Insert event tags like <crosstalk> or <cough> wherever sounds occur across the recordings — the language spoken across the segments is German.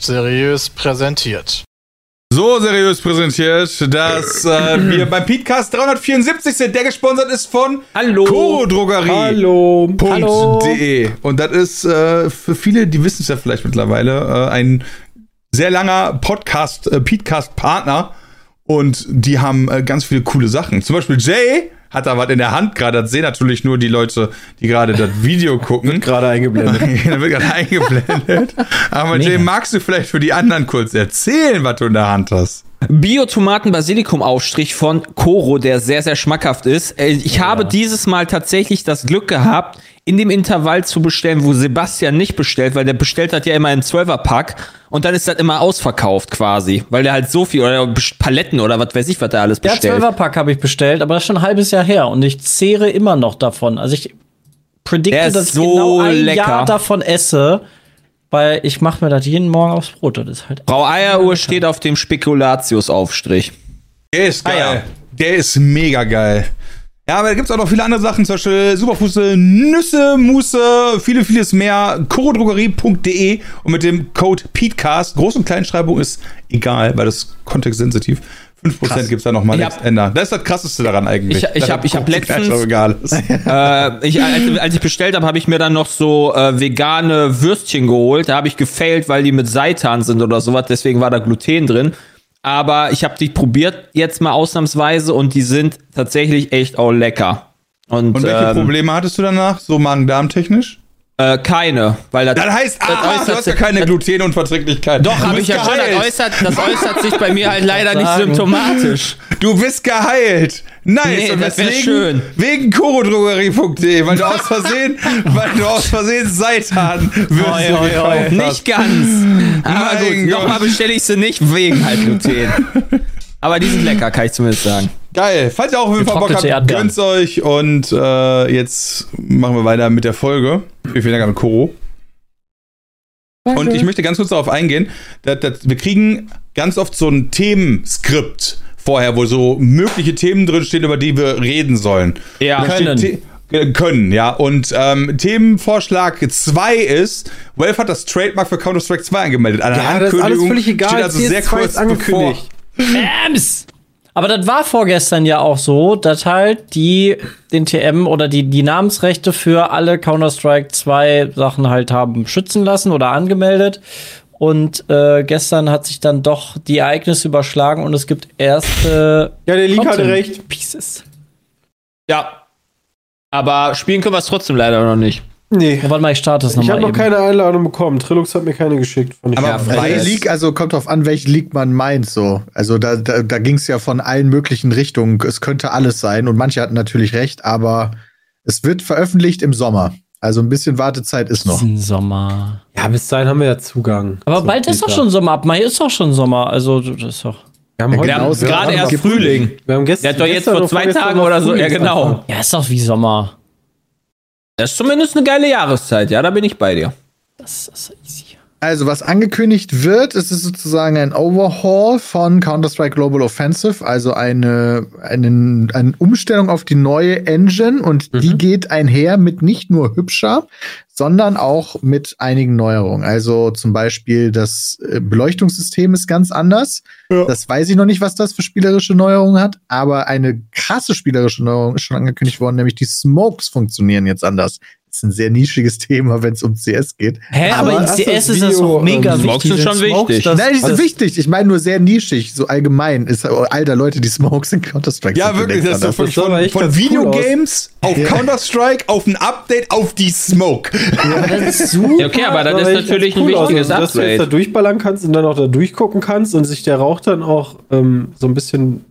Seriös präsentiert. So seriös präsentiert, dass äh, wir beim Podcast 374 sind, der gesponsert ist von Hallo. Chorodrogerie. Hallo. Punkt.de. Und das ist äh, für viele, die wissen es ja vielleicht mittlerweile, äh, ein sehr langer Podcast, äh, Podcast-Partner. Und die haben äh, ganz viele coole Sachen. Zum Beispiel Jay hat da was in der Hand gerade. Das sehen natürlich nur die Leute, die gerade das Video <laughs> gucken. Gerade eingeblendet. <laughs> da wird gerade eingeblendet. Aber Jay, magst du vielleicht für die anderen kurz erzählen, was du in der Hand hast? Biotomaten-Basilikum-Aufstrich von Coro, der sehr, sehr schmackhaft ist. Äh, Ich habe dieses Mal tatsächlich das Glück gehabt, in dem Intervall zu bestellen, wo Sebastian nicht bestellt, weil der bestellt hat ja immer einen 12er-Pack und dann ist das immer ausverkauft quasi, weil der halt so viel oder Paletten oder was weiß ich, was der alles Ja, bestellt. 12er-Pack habe ich bestellt, aber das ist schon ein halbes Jahr her und ich zehre immer noch davon. Also ich Der predikte, dass ich so genau ein lecker. Jahr davon esse, weil ich mache mir das jeden Morgen aufs Brot. Das ist halt Frau Eieruhr steht auf dem Spekulatius-Aufstrich. Der ist geil. Ah, ja. Der ist mega geil. Ja, aber da gibt's auch noch viele andere Sachen, zum Beispiel Superfuße, Nüsse, Muße, viele, vieles mehr. chorodrogerie.de und mit dem Code PETECAST, Groß- und Kleinschreibung ist egal, weil das ist kontextsensitiv. 5% gibt's da nochmal Ich nichts ändern. Das ist das krasseste daran eigentlich. Ich- ich dass hab- ich letztens- <laughs> äh, ich, als, als ich bestellt habe, habe ich mir dann noch so äh, vegane Würstchen geholt. Da habe ich gefailt, weil die mit Seitan sind oder sowas. Deswegen war da Gluten drin. Aber ich habe die probiert jetzt mal ausnahmsweise und die sind tatsächlich echt auch lecker. Und, Und welche ähm, Probleme hattest du danach, so Magen-Darm-technisch? Äh, keine, weil das, Das heißt, ah, du hast ja keine Glutenunverträglichkeit. Doch, habe ich ja schon. geheilt. Das äußert, das äußert sich bei mir halt leider nicht symptomatisch. Du bist geheilt. Nice. Nee, und das wär weswegen- schön. Wegen chorodrogerie.de, weil du aus Versehen, <laughs> weil du aus Versehen Seitan hast. Nicht ganz. Aber Mein gut, nochmal bestelle ich sie nicht wegen halt Gluten. <laughs> Aber die sind lecker, kann ich zumindest sagen. Geil. Falls ihr auch auf jeden Fall Bock habt, gönnt's euch und äh, jetzt machen wir weiter mit der Folge. Vielen, vielen Dank an Koro. Und ich möchte ganz kurz darauf eingehen, dass, dass wir kriegen ganz oft so ein Themenskript vorher, wo so mögliche Themen drin stehen, über die wir reden sollen. Ja. Können. Äh, können, ja. Und ähm, Themenvorschlag 2 ist, Valve hat das Trademark für Counter-Strike 2 angemeldet. Eine Ja, das ist alles völlig egal. Steht also sehr CS2 kurz angekündigt. Bams! Aber das war vorgestern ja auch so, dass halt die den TM oder die, die Namensrechte für alle Counter-Strike 2 Sachen halt haben schützen lassen oder angemeldet. Und äh, gestern hat sich dann doch die Ereignisse überschlagen und es gibt erste Ja, der Leak hatte recht. Pieces. Ja. Aber spielen können wir es trotzdem leider noch nicht. Nee. Ja, warte mal, ich starte es Ich nochmal habe noch eben. keine Einladung bekommen. Trilux hat mir keine geschickt. Ich Aber weil- Also League, also kommt drauf an, welchen League man meint, so. Also da, da, da ging es ja von allen möglichen Richtungen. Es könnte alles sein und manche hatten natürlich recht, aber es wird veröffentlicht im Sommer. Also ein bisschen Wartezeit ist noch. Diesen Sommer. ja, bis dahin haben wir ja Zugang. Aber bald ist doch schon Sommer. Ab Mai ist doch schon Sommer. Also, das ist doch. Wir haben, Ja, heute, Wir haben gerade Ja, erst gibt- Frühling. wir haben gestern. Der hat doch jetzt vor zwei Tagen oder so. Ja, Frühlingsanfang. genau. Ja, ist doch wie Sommer. Das ist zumindest eine geile Jahreszeit. Ja, da bin ich bei dir. Das ist easy. Also, was angekündigt wird, es ist sozusagen ein Overhaul von Counter-Strike Global Offensive, also eine, eine, eine Umstellung auf die neue Engine und die geht einher mit nicht nur hübscher, sondern auch mit einigen Neuerungen. Also zum Beispiel das äh, Beleuchtungssystem ist ganz anders. Das weiß ich noch nicht, was das für spielerische Neuerungen hat, aber eine krasse spielerische Neuerung ist schon angekündigt worden, nämlich die Smokes funktionieren jetzt anders. Das ist ein sehr nischiges Thema, wenn es um CS geht. Hä, aber, in hast du CS das ist das doch mega ähm, Smokes wichtig. sind schon Smokes, wichtig. Nein, die sind wichtig. Ich meine nur sehr nischig, so allgemein. Ist, alter Leute, die Smokes in Counter-Strike Ja, sind wirklich, das ist aber von, echt von ganz cool Videogames auf Counter-Strike auf ein Update auf die Smoke. Das ist <laughs> super. Ja, okay, aber das ist natürlich ganz ein aus. wichtiges also, Dass du jetzt da Upgrade. durchballern kannst und dann auch da durchgucken kannst und sich der Rauch dann auch ähm, so ein bisschen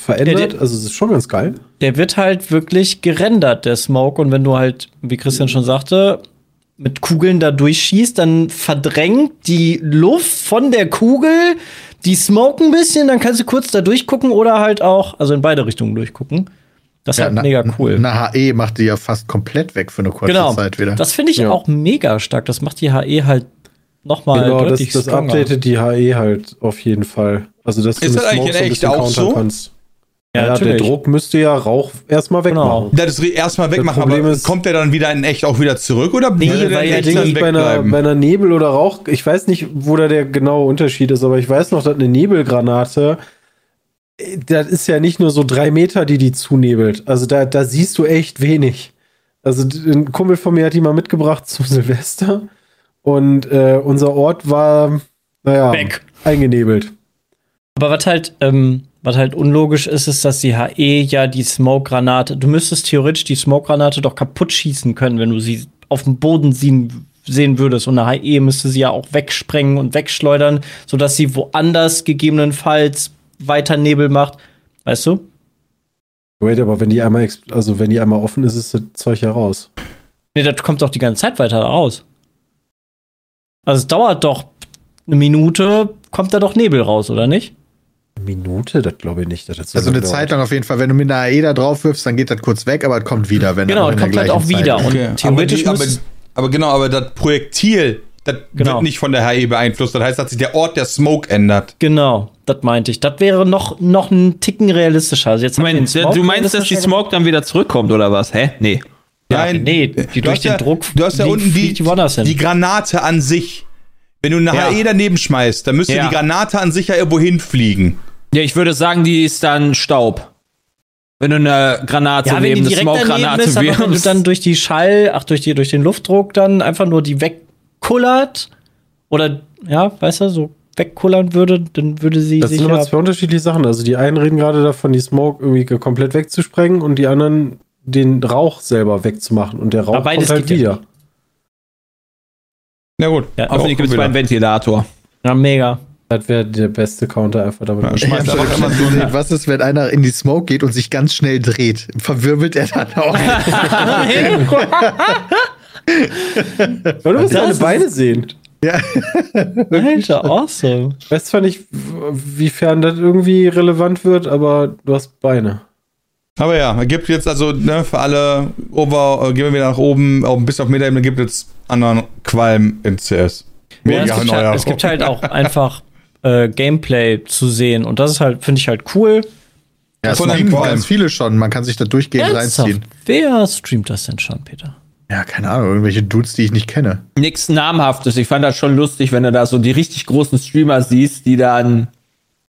verändert. Ja, der- also, es ist schon ganz geil. Der wird halt wirklich gerendert, der Smoke. Und wenn du halt, wie Christian schon sagte, mit Kugeln da durchschießt, dann verdrängt die Luft von der Kugel die Smoke ein bisschen, dann kannst du kurz da durchgucken oder halt auch, also in beide Richtungen durchgucken. Das ist halt mega cool. Eine HE macht die ja fast komplett weg für eine kurze genau. Zeit wieder. Das finde ich Ja. auch mega stark. Das macht die HE halt noch mal genau, das, deutlich das stronger. updatet die HE halt auf jeden Fall. Also, dass du Ist mit das eigentlich Smoke so ein echt bisschen auch countern so? kannst. Ja, der natürlich. Druck müsste ja Rauch erstmal Genau. wegmachen. Das ist erstmal wegmachen, aber ist- kommt der dann wieder in echt auch wieder zurück oder Nee, würde der weil in ja echt Ding dann Ich bei einer, bei einer Nebel- oder Rauch, ich weiß nicht, wo da der genaue Unterschied ist, aber ich weiß noch, dass eine Nebelgranate, das ist ja nicht nur so drei Meter, die die zunebelt. Also da, da siehst du echt wenig. Also ein Kumpel von mir hat die mal mitgebracht zu Silvester und äh, unser Ort war, naja, Weg. eingenebelt. Aber was halt, ähm, was halt unlogisch ist, ist, dass die HE ja die Smoke-Granate, du müsstest theoretisch die Smoke-Granate doch kaputt schießen können, wenn du sie auf dem Boden sehen, sehen würdest. Und eine HE müsste sie ja auch wegsprengen und wegschleudern, sodass sie woanders gegebenenfalls weiter Nebel macht. Weißt du? Wait, aber wenn die einmal, also wenn die einmal offen ist, ist das Zeug ja raus. Nee, das kommt doch die ganze Zeit weiter raus. Also es dauert doch eine Minute, kommt da doch Nebel raus, oder nicht? Minute, das glaube ich nicht. Also eine. Zeit lang auf jeden Fall. Wenn du mit einer AE da drauf wirfst, dann geht das kurz weg, aber es kommt wieder. Wenn Genau, aber der kommt halt auch wieder. Zeit. Und Okay, aber, theoretisch die, aber, aber genau, aber das Projektil, das Genau. wird nicht von der HE beeinflusst. Das heißt, dass sich der Ort der Smoke ändert. Genau, das meinte ich. Das wäre noch, noch ein Ticken realistischer. Also jetzt Moment, du meinst, dass die Smoke dann wieder zurückkommt oder was? Hä? Nee. Nein, nee, die du durch den ja, Druck Du hast ja fliegt- unten die, die die Granate an sich. Wenn du eine Ja. HE daneben schmeißt, dann müsste Ja. die Granate an sich ja irgendwo hinfliegen. Ja, ich würde sagen, die ist dann Staub. Wenn du eine Granate Ja, neben eine Smoke-Granate ist, aber wenn du wirfst. dann durch die Schall, ach, durch, die, durch den Luftdruck dann einfach nur die wegkullert oder, ja, weißt du, so wegkullern würde, dann würde sie Das sich sind ja aber zwei unterschiedliche Sachen. Also die einen reden gerade davon, die Smoke irgendwie komplett wegzusprengen und die anderen den Rauch selber wegzumachen. Und der Rauch Aber beides kommt halt ja wieder. Na gut. Ja, Hoffentlich gibt es beim Ventilator. Ja, mega. Das wäre der beste Counter einfach damit. Ja, Schmeißt hab einfach immer so was ist, wenn einer in die Smoke geht und sich ganz schnell dreht? Verwirbelt er dann auch? <laughs> <laughs> Aber du deine ist- Beine sehen. ja. Alter, awesome. Ich weiß zwar nicht, wiefern das irgendwie relevant wird, aber du hast Beine. Aber ja, es gibt jetzt also ne, für alle Over, äh, gehen wir wieder nach oben, auch ein bisschen auf Meta-Ebene, gibt jetzt anderen Qualm in CS. Ja, es, Mega gibt neuer. halt, es gibt halt auch einfach äh, Gameplay zu sehen und das ist halt, finde ich halt cool. Ja, es Von streamen ganz viele schon. Man kann sich da durchgehend Ernsthaft? reinziehen. Wer streamt das denn schon, Peter? Ja, keine Ahnung, irgendwelche Dudes, die ich nicht kenne. Nichts Namhaftes. Ich fand das schon lustig, wenn du da so die richtig großen Streamer siehst, die dann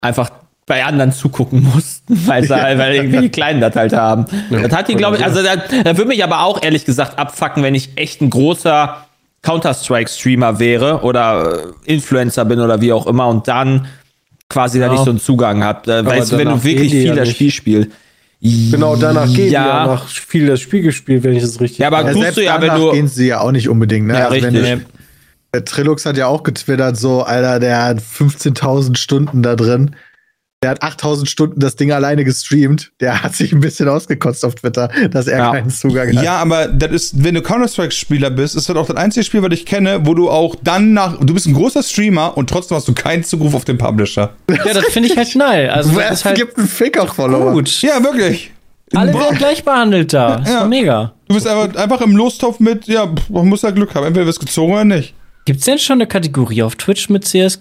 einfach bei anderen zugucken <laughs> mussten, weil, sie, <laughs> weil irgendwie die Kleinen das halt haben. das hat die, glaube ich, also da, da würde mich aber auch ehrlich gesagt abfacken, wenn ich echt ein großer Counter-Strike-Streamer wäre oder äh, Influencer bin oder wie auch immer und dann quasi da Ja. nicht so einen Zugang habt. Äh, weißt du, wenn du wirklich viel ja das. Spiel spielst. Genau, danach geht ja. ja nach viel das Spiel gespielt, wenn ich das richtig Ja, aber Ja, tust du ja, wenn danach du. gehen sie ja auch nicht unbedingt. Ne? Ja, Also richtig. du- Der Trilux hat ja auch getwittert, so, Alter, der hat 15.000 Stunden da drin. Der hat 8.000 Stunden das Ding alleine gestreamt. Der hat sich ein bisschen ausgekotzt auf Twitter, dass er Ja. keinen Zugang hat. Ja, aber das ist, wenn du Counter-Strike-Spieler bist, ist das auch das einzige Spiel, was ich kenne, wo du auch dann nach, du bist ein großer Streamer und trotzdem hast du keinen Zugriff auf den Publisher. Ja, das finde ich halt schnell. Also, das ist halt gibt einen Fick auf Follower? gut. Ja, wirklich. Alle werden gleich behandelt da. Ist Ja. doch mega. Du bist einfach, einfach im Lostopf mit, ja, man muss ja Glück haben. Entweder wirst gezogen oder nicht. Gibt's denn schon eine Kategorie auf Twitch mit CS2?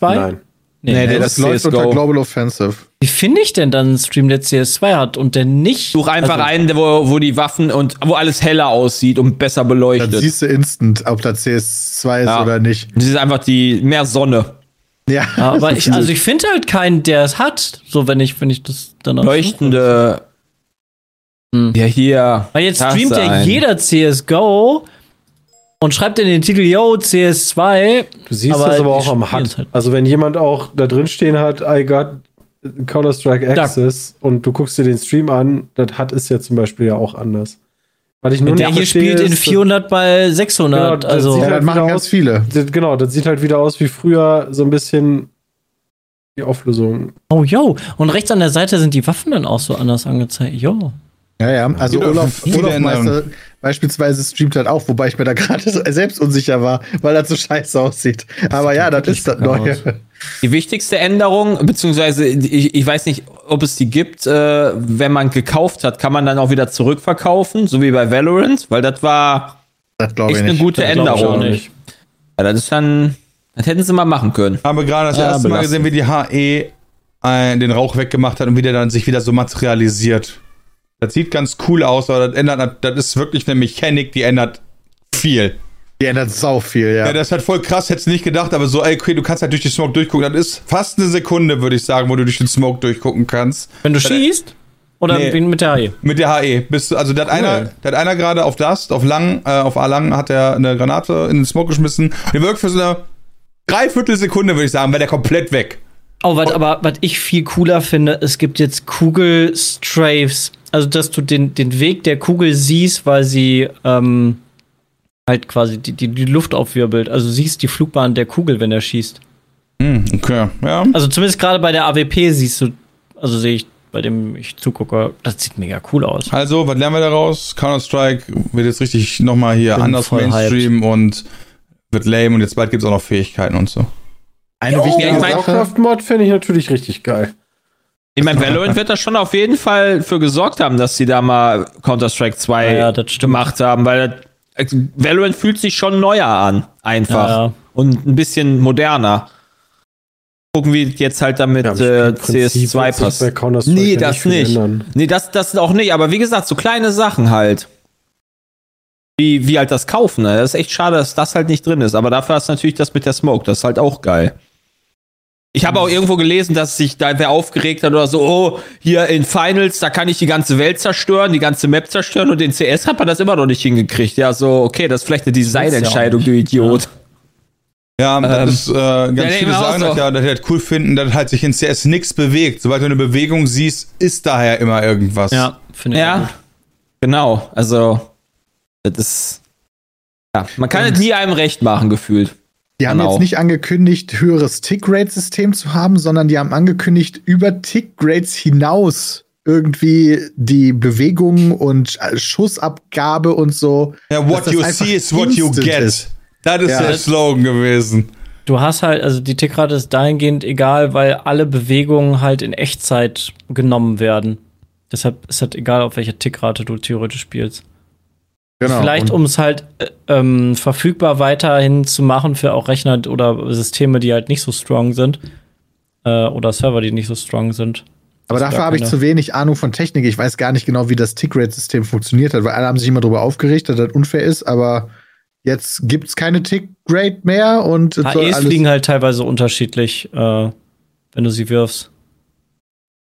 Nein. Nee, Nee, ne? Das, das ist läuft unter CSGO. Global Offensive. Wie finde ich denn dann einen Stream, der CS2 hat und der nicht? Such einfach also, einen, wo, wo die Waffen und wo alles heller aussieht und besser Dann beleuchtet. siehst du instant, ob da CS2 ist Ja. oder nicht. Das ist einfach die mehr Sonne. Ja, Ja, aber <laughs> ich, also ich finde halt keinen, der es hat. So, wenn ich, wenn ich das dann auch Leuchtende. Hm. Ja, hier. Weil jetzt streamt ja jeder CSGO und schreibt in den Titel, yo, CS2. Du siehst Aber das aber auch am HUD. halt. Also wenn jemand auch da drin stehen hat, I got Counter-Strike Da- Access und du guckst dir den Stream an, das HUD ist ja zum Beispiel ja auch anders. Was ich nur Der nicht hier spielt in ist, 400 bei Genau, 600. das also, sieht ja halt das machen wieder ganz aus- viele. das- genau, das sieht halt wieder aus wie früher so ein bisschen die Auflösung. oh, yo. Und rechts an der Seite sind die Waffen dann auch so anders angezeigt. Yo. Ja, ja. Also Olaf, Olaf Meister. Beispielsweise streamt halt auch, wobei ich mir da <laughs> gerade so- selbst unsicher war, weil das so scheiße aussieht. Aber ja, das ist das Neue. aus. Die wichtigste Änderung, beziehungsweise ich, ich weiß nicht, ob es die gibt, äh, wenn man gekauft hat, kann man dann auch wieder zurückverkaufen, so wie bei Valorant, weil das war Das glaube ich echt eine nicht. gute Das ich Änderung. nicht. Ja, das ist dann, das hätten sie mal machen können. Aber gerade das Ja, erste Mal belastend. gesehen, wie die HE äh, den Rauch weggemacht hat und wie der dann sich wieder so materialisiert. Das sieht ganz cool aus, aber das ändert, das ist wirklich eine Mechanik, die ändert viel. Die ändert sau viel, ja. Ja, das ist halt voll krass, hättest du nicht gedacht, aber so, ey, okay, du kannst halt durch die Smoke durchgucken. Das ist fast eine Sekunde, würde ich sagen, wo du durch den Smoke durchgucken kannst. Wenn du schießt? Oder Nee. mit der HE? Mit der HE. Bist du, also, der hat einer, der hat einer gerade auf Dust, auf lang, äh, auf A lang hat er eine Granate in den Smoke geschmissen. Der wirkt für so eine Dreiviertelsekunde, würde ich sagen, wäre der komplett weg. Oh, wat, aber was ich viel cooler finde, es gibt jetzt Kugelstrafes. Also, dass du den, den Weg der Kugel siehst, weil sie ähm, halt quasi die, die, die Luft aufwirbelt. Also, du siehst die Flugbahn der Kugel, wenn er schießt. Hm, okay, ja. Also, zumindest gerade bei der AWP siehst du, also sehe ich, bei dem ich zugucke, das sieht mega cool aus. Also, was lernen wir daraus? Counter-Strike wird jetzt richtig nochmal hier Bin anders Mainstream und wird lame und jetzt bald gibt es auch noch Fähigkeiten und so. Eine Ja, wichtige Sache. Warcraft-Mod finde ich natürlich richtig geil. Ich meine, Valorant wird da schon auf jeden Fall für gesorgt haben, dass sie da mal Counter-Strike 2 Ja, ja, das stimmt. gemacht haben, weil Valorant fühlt sich schon neuer an, einfach. Ja, ja. Und ein bisschen moderner. Gucken, wie jetzt halt damit äh, Prinzip wird sich CS2 bei passt. Nee, ja das nicht. ändern. Nee, das, das auch nicht, aber wie gesagt, so kleine Sachen halt. Wie, wie halt das Kaufen, ne? Das ist echt schade, dass das halt nicht drin ist. Aber dafür hast du natürlich das mit der Smoke, das ist halt auch geil. Ich habe auch irgendwo gelesen, dass sich da wer aufgeregt hat oder so, oh, hier in Finals, da kann ich die ganze Welt zerstören, die ganze Map zerstören und in CS hat man das immer noch nicht hingekriegt. Ja, so, okay, das ist vielleicht eine Designentscheidung, du Idiot. Ja, das Ähm, ist, äh, ganz ja, viele sagen so. das ja, dass die halt cool finden, dass halt sich in CS nichts bewegt. Sobald du eine Bewegung siehst, ist daher immer irgendwas. Ja, finde ich Ja, gut. genau. Also, das ist, ja, man kann es nie einem recht machen, gefühlt. Die haben Genau. jetzt nicht angekündigt, höheres Tick-Rate-System zu haben, sondern die haben angekündigt, über Tick-Rates hinaus irgendwie die Bewegung und äh, Schussabgabe und so. Ja, what you see is what you get. ist. Das ist Ja. der Slogan gewesen. Du hast halt, also die Tickrate ist dahingehend egal, weil alle Bewegungen halt in Echtzeit genommen werden. Deshalb ist halt egal, auf welcher Tickrate du theoretisch spielst. Genau. Vielleicht, um es halt äh, ähm, verfügbar weiterhin zu machen für auch Rechner oder Systeme, die halt nicht so strong sind. Äh, oder Server, die nicht so strong sind. aber Das dafür habe ich zu wenig Ahnung von Technik. Ich weiß gar nicht genau, wie das Tick-Rate-System funktioniert hat, weil alle haben sich immer darüber aufgeregt, dass das unfair ist, aber jetzt gibt es keine Tick-Rate mehr und HEs alles- fliegen halt teilweise unterschiedlich, äh, wenn du sie wirfst.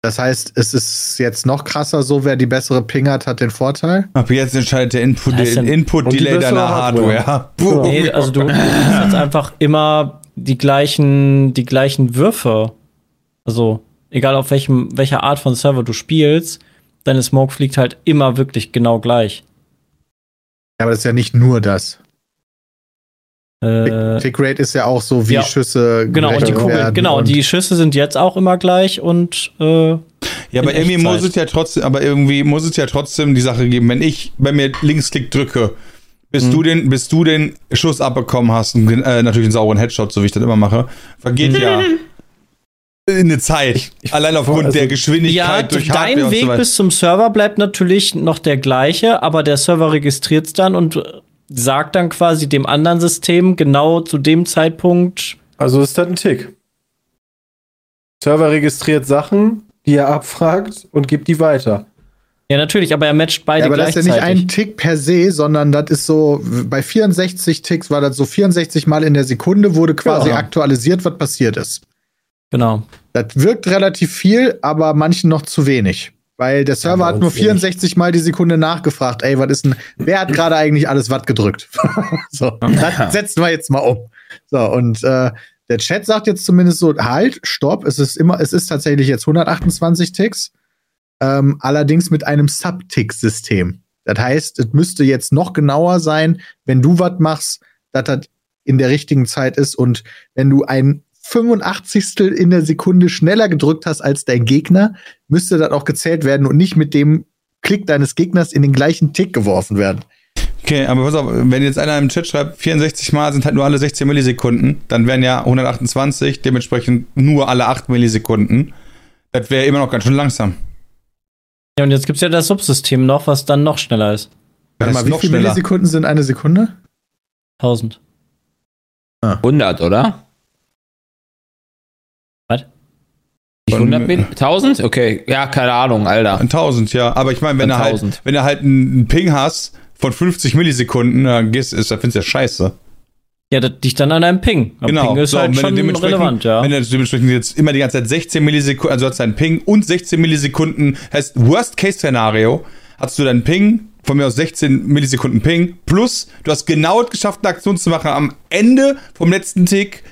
Das heißt, es ist jetzt noch krasser, so wer die bessere Ping hat, hat den Vorteil. Ab jetzt entscheidet der Input, Das ist der die bessere deiner Hardware. Hardware. Nee, also du, du hast jetzt einfach immer die gleichen, die gleichen Würfe. Also, egal auf welchem, welcher Art von Server du spielst, deine Smoke fliegt halt immer wirklich genau gleich. Ja, aber das ist ja nicht nur das. Äh, Tick-Rate ist ja auch so, wie ja. Schüsse genau, und die gerechnet Kugel, werden genau, und die Schüsse sind jetzt auch immer gleich und äh, Ja, aber irgendwie Echtzeit. muss es ja trotzdem, aber irgendwie muss es ja trotzdem die Sache geben, wenn ich bei mir Linksklick drücke, bis Mhm. du den, bis du den Schuss abbekommen hast, und, äh, natürlich einen sauren Headshot, so wie ich das immer mache, vergeht ja eine Zeit. Allein aufgrund also- der Geschwindigkeit ja, durch dein Hardware und Weg so bis zum Server bleibt natürlich noch der gleiche, aber der Server registriert es dann und sagt dann quasi dem anderen System genau zu dem Zeitpunkt, Also ist das ein Tick. Server registriert Sachen, die er abfragt und gibt die weiter. ja natürlich, aber er matcht beide Ja, aber das ist ja gleichzeitig. nicht ein Tick per se, sondern das ist so, bei 64 Ticks war das so 64 Mal in der Sekunde wurde quasi Ja. aktualisiert, was passiert ist. genau. Das wirkt relativ viel, aber manchen noch zu wenig. Weil der Server hat nur wenig. 64 Mal die Sekunde nachgefragt, ey, was ist denn, wer hat gerade eigentlich alles was gedrückt? <laughs> so, das setzen wir jetzt mal um. So, und äh, der Chat sagt jetzt zumindest so, halt, stopp, es ist immer, es ist tatsächlich jetzt 128 Ticks, ähm, allerdings mit einem Sub-Tick-System. Das heißt, es müsste jetzt noch genauer sein, wenn du was machst, dass das in der richtigen Zeit ist und wenn du ein 85. in der Sekunde schneller gedrückt hast als dein Gegner, müsste das auch gezählt werden und nicht mit dem Klick deines Gegners in den gleichen Tick geworfen werden. Okay, aber pass auf, wenn jetzt einer im Chat schreibt, 64 Mal sind halt nur alle 16 Millisekunden, dann wären ja 128, dementsprechend nur alle 8 Millisekunden. Das wäre immer noch ganz schön langsam. Ja, und jetzt gibt's ja das Subsystem noch, was dann noch schneller ist. Warte mal, wie viele schneller. Millisekunden sind eine Sekunde? 1000. 100, oder? Nicht 100 Meter? 1000? Okay, ja, keine Ahnung, Alter. 1000, ja. Aber ich meine, wenn, du halt, 1000. wenn du halt einen Ping hast von 50 Millisekunden, dann gehst, ist, dann findest du ja scheiße. Ja, das liegt dann an einem Ping. Aber Genau. Ping ist So, halt du schon relevant, ja. Wenn du dementsprechend jetzt immer die ganze Zeit 16 Millisekunden, also du hast deinen Ping und 16 Millisekunden, heißt Worst-Case-Szenario, hast du deinen Ping, von mir aus 16 Millisekunden Ping, plus du hast genau es geschafft, eine Aktion zu machen am Ende vom letzten Tick,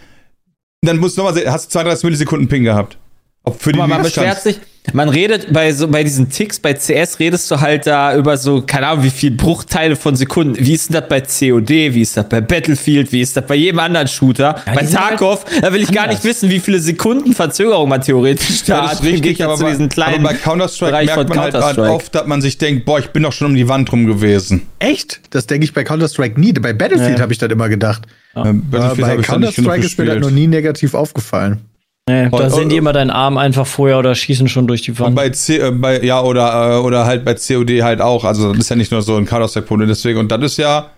dann musst du nochmal, hast du 32 Millisekunden Ping gehabt. Ob für die mal, man beschwert sich, man redet bei so bei diesen Ticks, bei CS redest du halt da über so, keine Ahnung, wie viel Bruchteile von Sekunden. Wie ist denn das bei COD? Wie ist das bei Battlefield? Wie ist das bei jedem anderen Shooter? bei die sind halt Tarkov, da will ich gar nicht anders. wissen, wie viele Sekunden Verzögerung man theoretisch da Ja, das hat. richtig, im Gegensatz aber zu bei, diesen kleinen aber bei Counter-Strike merkt man halt, halt oft, dass man sich denkt, boah, ich bin doch schon um die Wand rum gewesen. Echt? Das denke ich bei Counter-Strike nie. Bei Battlefield habe ich das immer gedacht. Ähm, Aber Battlefield bei dann nicht genug Counter-Strike ist mir das noch nie negativ aufgefallen. Nee, da Und- sehen die und- immer deinen Arm einfach vorher oder schießen schon durch die Und Wand. bei, C, äh, bei ja oder äh, oder halt bei COD halt auch. Also das ist ja nicht nur so ein Counter-Strike-Problem. Deswegen und das ist ja,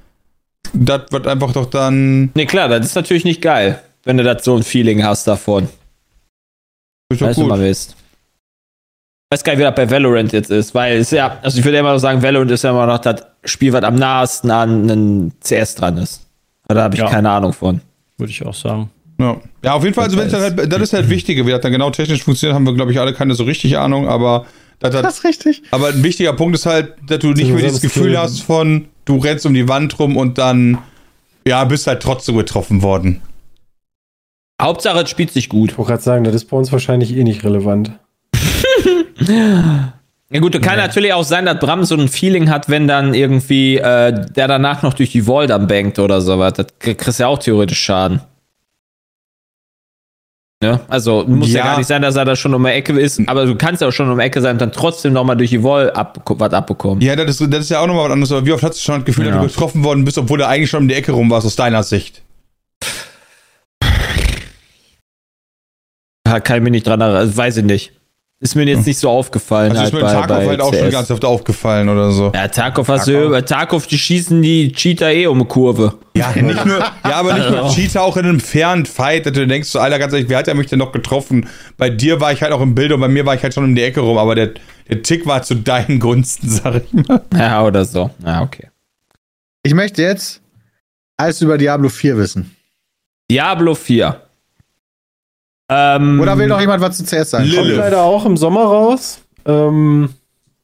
das wird einfach doch dann. Nee, klar, das ist natürlich nicht geil, wenn du das so ein Feeling hast davon. Ist doch Weißt du gut. mal. Ich weiß gar nicht, wie das bei Valorant jetzt ist, weil es ja, also ich würde immer noch sagen, Valorant ist ja immer noch das Spiel, was am nahesten an einem CS dran ist. Da habe ich Ja. keine Ahnung von. Würde ich auch sagen. Ja. ja, auf jeden Fall. Also dann halt, das ist halt wichtige, wie das dann genau technisch funktioniert, haben wir glaube ich alle keine so richtig Ahnung. Aber das Das ist richtig. aber ein wichtiger Punkt ist halt, dass du nicht mehr dieses Zusammenspielen. Gefühl hast von, du rennst um die Wand rum und dann ja bist halt trotzdem getroffen worden. Hauptsache, es spielt sich gut. Ich wollte gerade sagen, das ist bei uns wahrscheinlich eh nicht relevant. <laughs> Ja gut, kann natürlich auch sein, dass Bram so ein Feeling hat, wenn dann irgendwie äh, der danach noch durch die Wall dann bangt oder sowas. Das kriegst ja auch theoretisch Schaden. Ne? Also muss ja. Ja. gar nicht sein, dass er da schon um die Ecke ist, aber du kannst ja auch schon um die Ecke sein und dann trotzdem nochmal durch die Wall ab, was abbekommen. Ja, das ist, das ist ja auch nochmal was anderes. Aber wie oft hast du schon das Gefühl, dass Ja. du getroffen worden bist, obwohl du eigentlich schon um die Ecke rum warst, aus deiner Sicht? Kann ich mich nicht dran erinnern, weiß ich nicht. Ist mir jetzt nicht so aufgefallen. Also halt ist mir bei, Tarkov bei halt auch schon CS. ganz oft aufgefallen oder so. Ja, Tarkov hast du, bei Tarkov, die schießen die Cheater eh um eine Kurve. Ja, <laughs> nicht nur, ja, aber nicht nur Cheater, auch in einem fairen Fight, dass du denkst, so, Alter, ganz ehrlich, wer hat ja mich denn noch getroffen? Bei dir war ich halt auch im Bild und bei mir war ich halt schon um die Ecke rum, aber der, der Tick war zu deinen Gunsten, <laughs> sag ich mal. Ja, oder so. Ja, okay. Ich möchte jetzt alles über Diablo 4 wissen. Diablo 4. Ähm, Oder will noch jemand was zu CS sagen? Lilith. Kommt leider auch im Sommer raus. Ähm,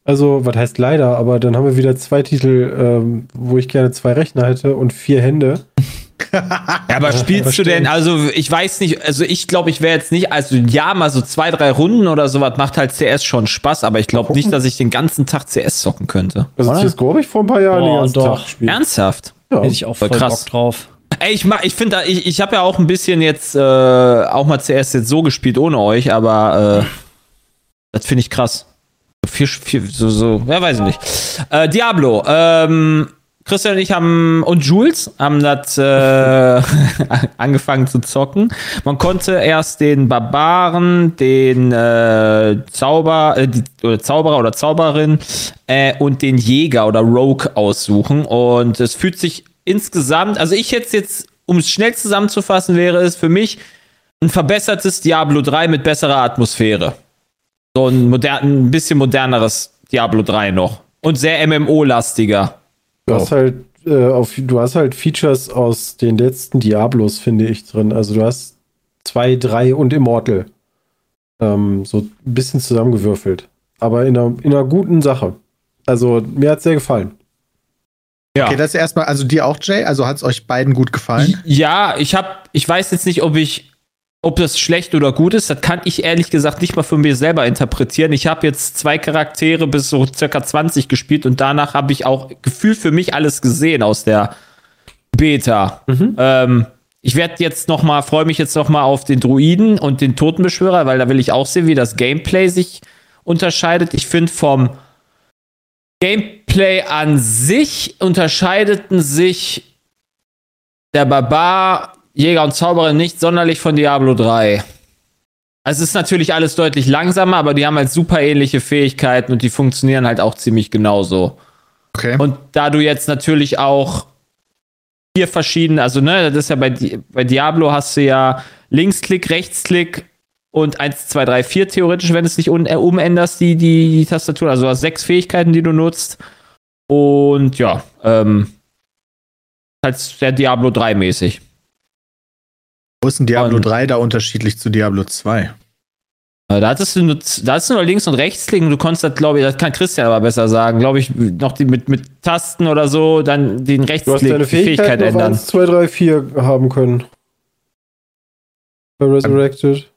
also, was heißt leider, aber dann haben wir wieder zwei Titel, ähm, wo ich gerne zwei Rechner hätte und vier Hände. <laughs> Ja, aber spielst du verstehe. denn, also ich weiß nicht, also ich glaube, ich wäre jetzt nicht, also ja, mal so zwei, drei Runden oder sowas macht halt CS schon Spaß, aber ich glaube nicht, dass ich den ganzen Tag CS zocken könnte. Also? CSGO habe ich vor ein paar Jahren Boah, den ganzen doch. Tag gespielt. Ernsthaft? Ja. Hätte ich auch Voll voll krass. Bock drauf. Ey, ich mach, ich finde ich, ich habe ja auch ein bisschen jetzt äh, auch mal CS jetzt so gespielt ohne euch, aber äh, das finde ich krass. Vier, vier, so, so, ja, weiß ich nicht. Äh, Diablo, ähm, Christian und ich haben und Jules haben das äh, <laughs> angefangen zu zocken. Man konnte erst den Barbaren, den äh, Zauber, äh, die, oder Zauberer oder Zauberin äh, und den Jäger oder Rogue aussuchen. Und es fühlt sich insgesamt, also ich jetzt jetzt, um es schnell zusammenzufassen, wäre es für mich ein verbessertes Diablo 3 mit besserer Atmosphäre. So ein, modern, ein bisschen moderneres Diablo 3 noch. Und sehr MMO-lastiger. Du hast halt äh, auf, du hast halt Features aus den letzten Diablos, finde ich, drin. Also du hast zwei, drei und Immortal. Ähm, so ein bisschen zusammengewürfelt. Aber in einer, in einer guten Sache. Also mir hat es sehr gefallen. Ja. Okay, das ist erstmal, also dir auch, Jay? Also hat es euch beiden gut gefallen? Ja, ich hab, ich weiß jetzt nicht, ob ich, ob das schlecht oder gut ist. Das kann ich ehrlich gesagt nicht mal für mich selber interpretieren. Ich habe jetzt zwei Charaktere bis so circa 20 gespielt und danach habe ich auch gefühlt für mich alles gesehen aus der Beta. Ähm, ich werde jetzt noch mal, freue mich jetzt noch mal auf den Druiden und den Totenbeschwörer, weil da will ich auch sehen, wie das Gameplay sich unterscheidet. Ich finde vom Gameplay an sich unterscheideten sich der Barbar, Jäger und Zauberer nicht sonderlich von Diablo 3. Also es ist natürlich alles deutlich langsamer, aber die haben halt super ähnliche Fähigkeiten und die funktionieren halt auch ziemlich genauso. Okay. Und da du jetzt natürlich auch vier verschiedene, also ne, das ist ja bei, Di- bei Diablo hast du ja Linksklick, Rechtsklick und 1, 2, 3, 4 theoretisch, wenn du es nicht un- äh, umänderst, die, die, die Tastatur. Also du hast sechs Fähigkeiten, die du nutzt. Und ja, ähm, halt sehr Diablo 3 mäßig. Wo ist denn Diablo Und- 3 da unterschiedlich zu Diablo 2? Äh, Da hattest du nur, da hattest du nur links und rechts klicken. Du konntest das, glaube ich, das kann Christian aber besser sagen, glaube ich, noch die, mit, mit Tasten oder so, dann den Du hast Rechtsklick, deine die Fähigkeit Fähigkeiten auf ändern. 1, 2, 3, 4 haben können. Bei Resurrected.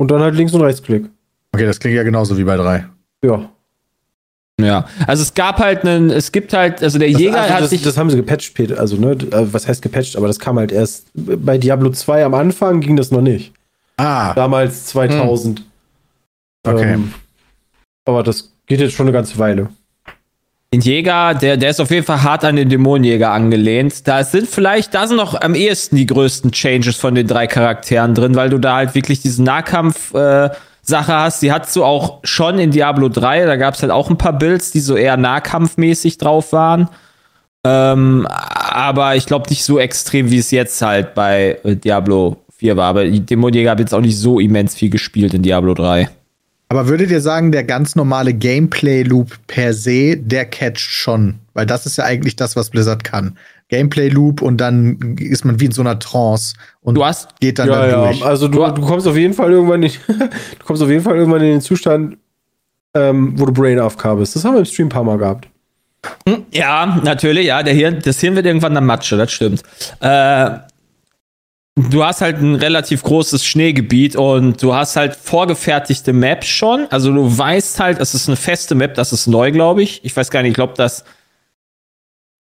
Und dann halt links und rechts Klick. Okay, das klingt ja genauso wie bei 3. Ja. Ja, also es gab halt einen, es gibt halt, also der Das, Jäger also hat das, sich, das haben sie gepatcht, Peter. Also, ne, äh, was heißt gepatcht? Aber das kam halt erst bei Diablo 2 am Anfang ging das noch nicht. Ah, Damals 2000. Okay. Ähm, aber das geht jetzt schon eine ganze Weile. Den Jäger, der, der ist auf jeden Fall hart an den Dämonenjäger angelehnt. Da sind vielleicht, da sind noch am ehesten die größten Changes von den drei Charakteren drin, weil du da halt wirklich diese Nahkampf, äh, Sache hast. Die hattest du auch schon in Diablo 3. Da gab es halt auch ein paar Builds, die so eher nahkampfmäßig drauf waren. Ähm, aber ich glaube nicht so extrem, wie es jetzt halt bei äh, Diablo 4 war. Aber die Dämonenjäger haben jetzt auch nicht so immens viel gespielt in Diablo 3. aber würdet ihr sagen, der ganz normale Gameplay-Loop per se, der catcht schon? Weil das ist ja eigentlich das, was Blizzard kann. Gameplay-Loop und dann ist man wie in so einer Trance und Du hast geht dann ja, da ja. durch. Also du, du kommst auf jeden Fall irgendwann in, <laughs> du kommst auf jeden Fall irgendwann in den Zustand, ähm, wo du Brain AFK bist. Das haben wir im Stream ein paar Mal gehabt. Ja, natürlich, ja, der Hirn, das Hirn wird irgendwann dann Matsche, das stimmt. Äh, du hast halt ein relativ großes Schneegebiet und du hast halt vorgefertigte Maps schon. Also du weißt halt, es ist eine feste Map, das ist neu, glaube ich. Ich weiß gar nicht, ich glaube, das.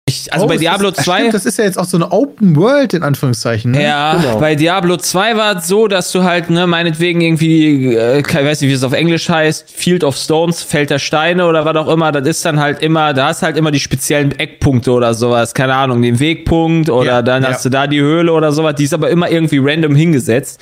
Ich, also Oh, bei Diablo ist, 2. Stimmt, das ist ja jetzt auch so eine Open World in Anführungszeichen. Ne? Ja, Genau. bei Diablo 2 war es so, dass du halt, ne, meinetwegen irgendwie, äh, ich weiß nicht, wie es auf Englisch heißt, Field of Stones, Feld der Steine oder was auch immer, das ist dann halt immer, da hast halt immer die speziellen Eckpunkte oder sowas, keine Ahnung, den Wegpunkt oder Ja, dann ja. hast du da die Höhle oder sowas, die ist aber immer irgendwie random hingesetzt.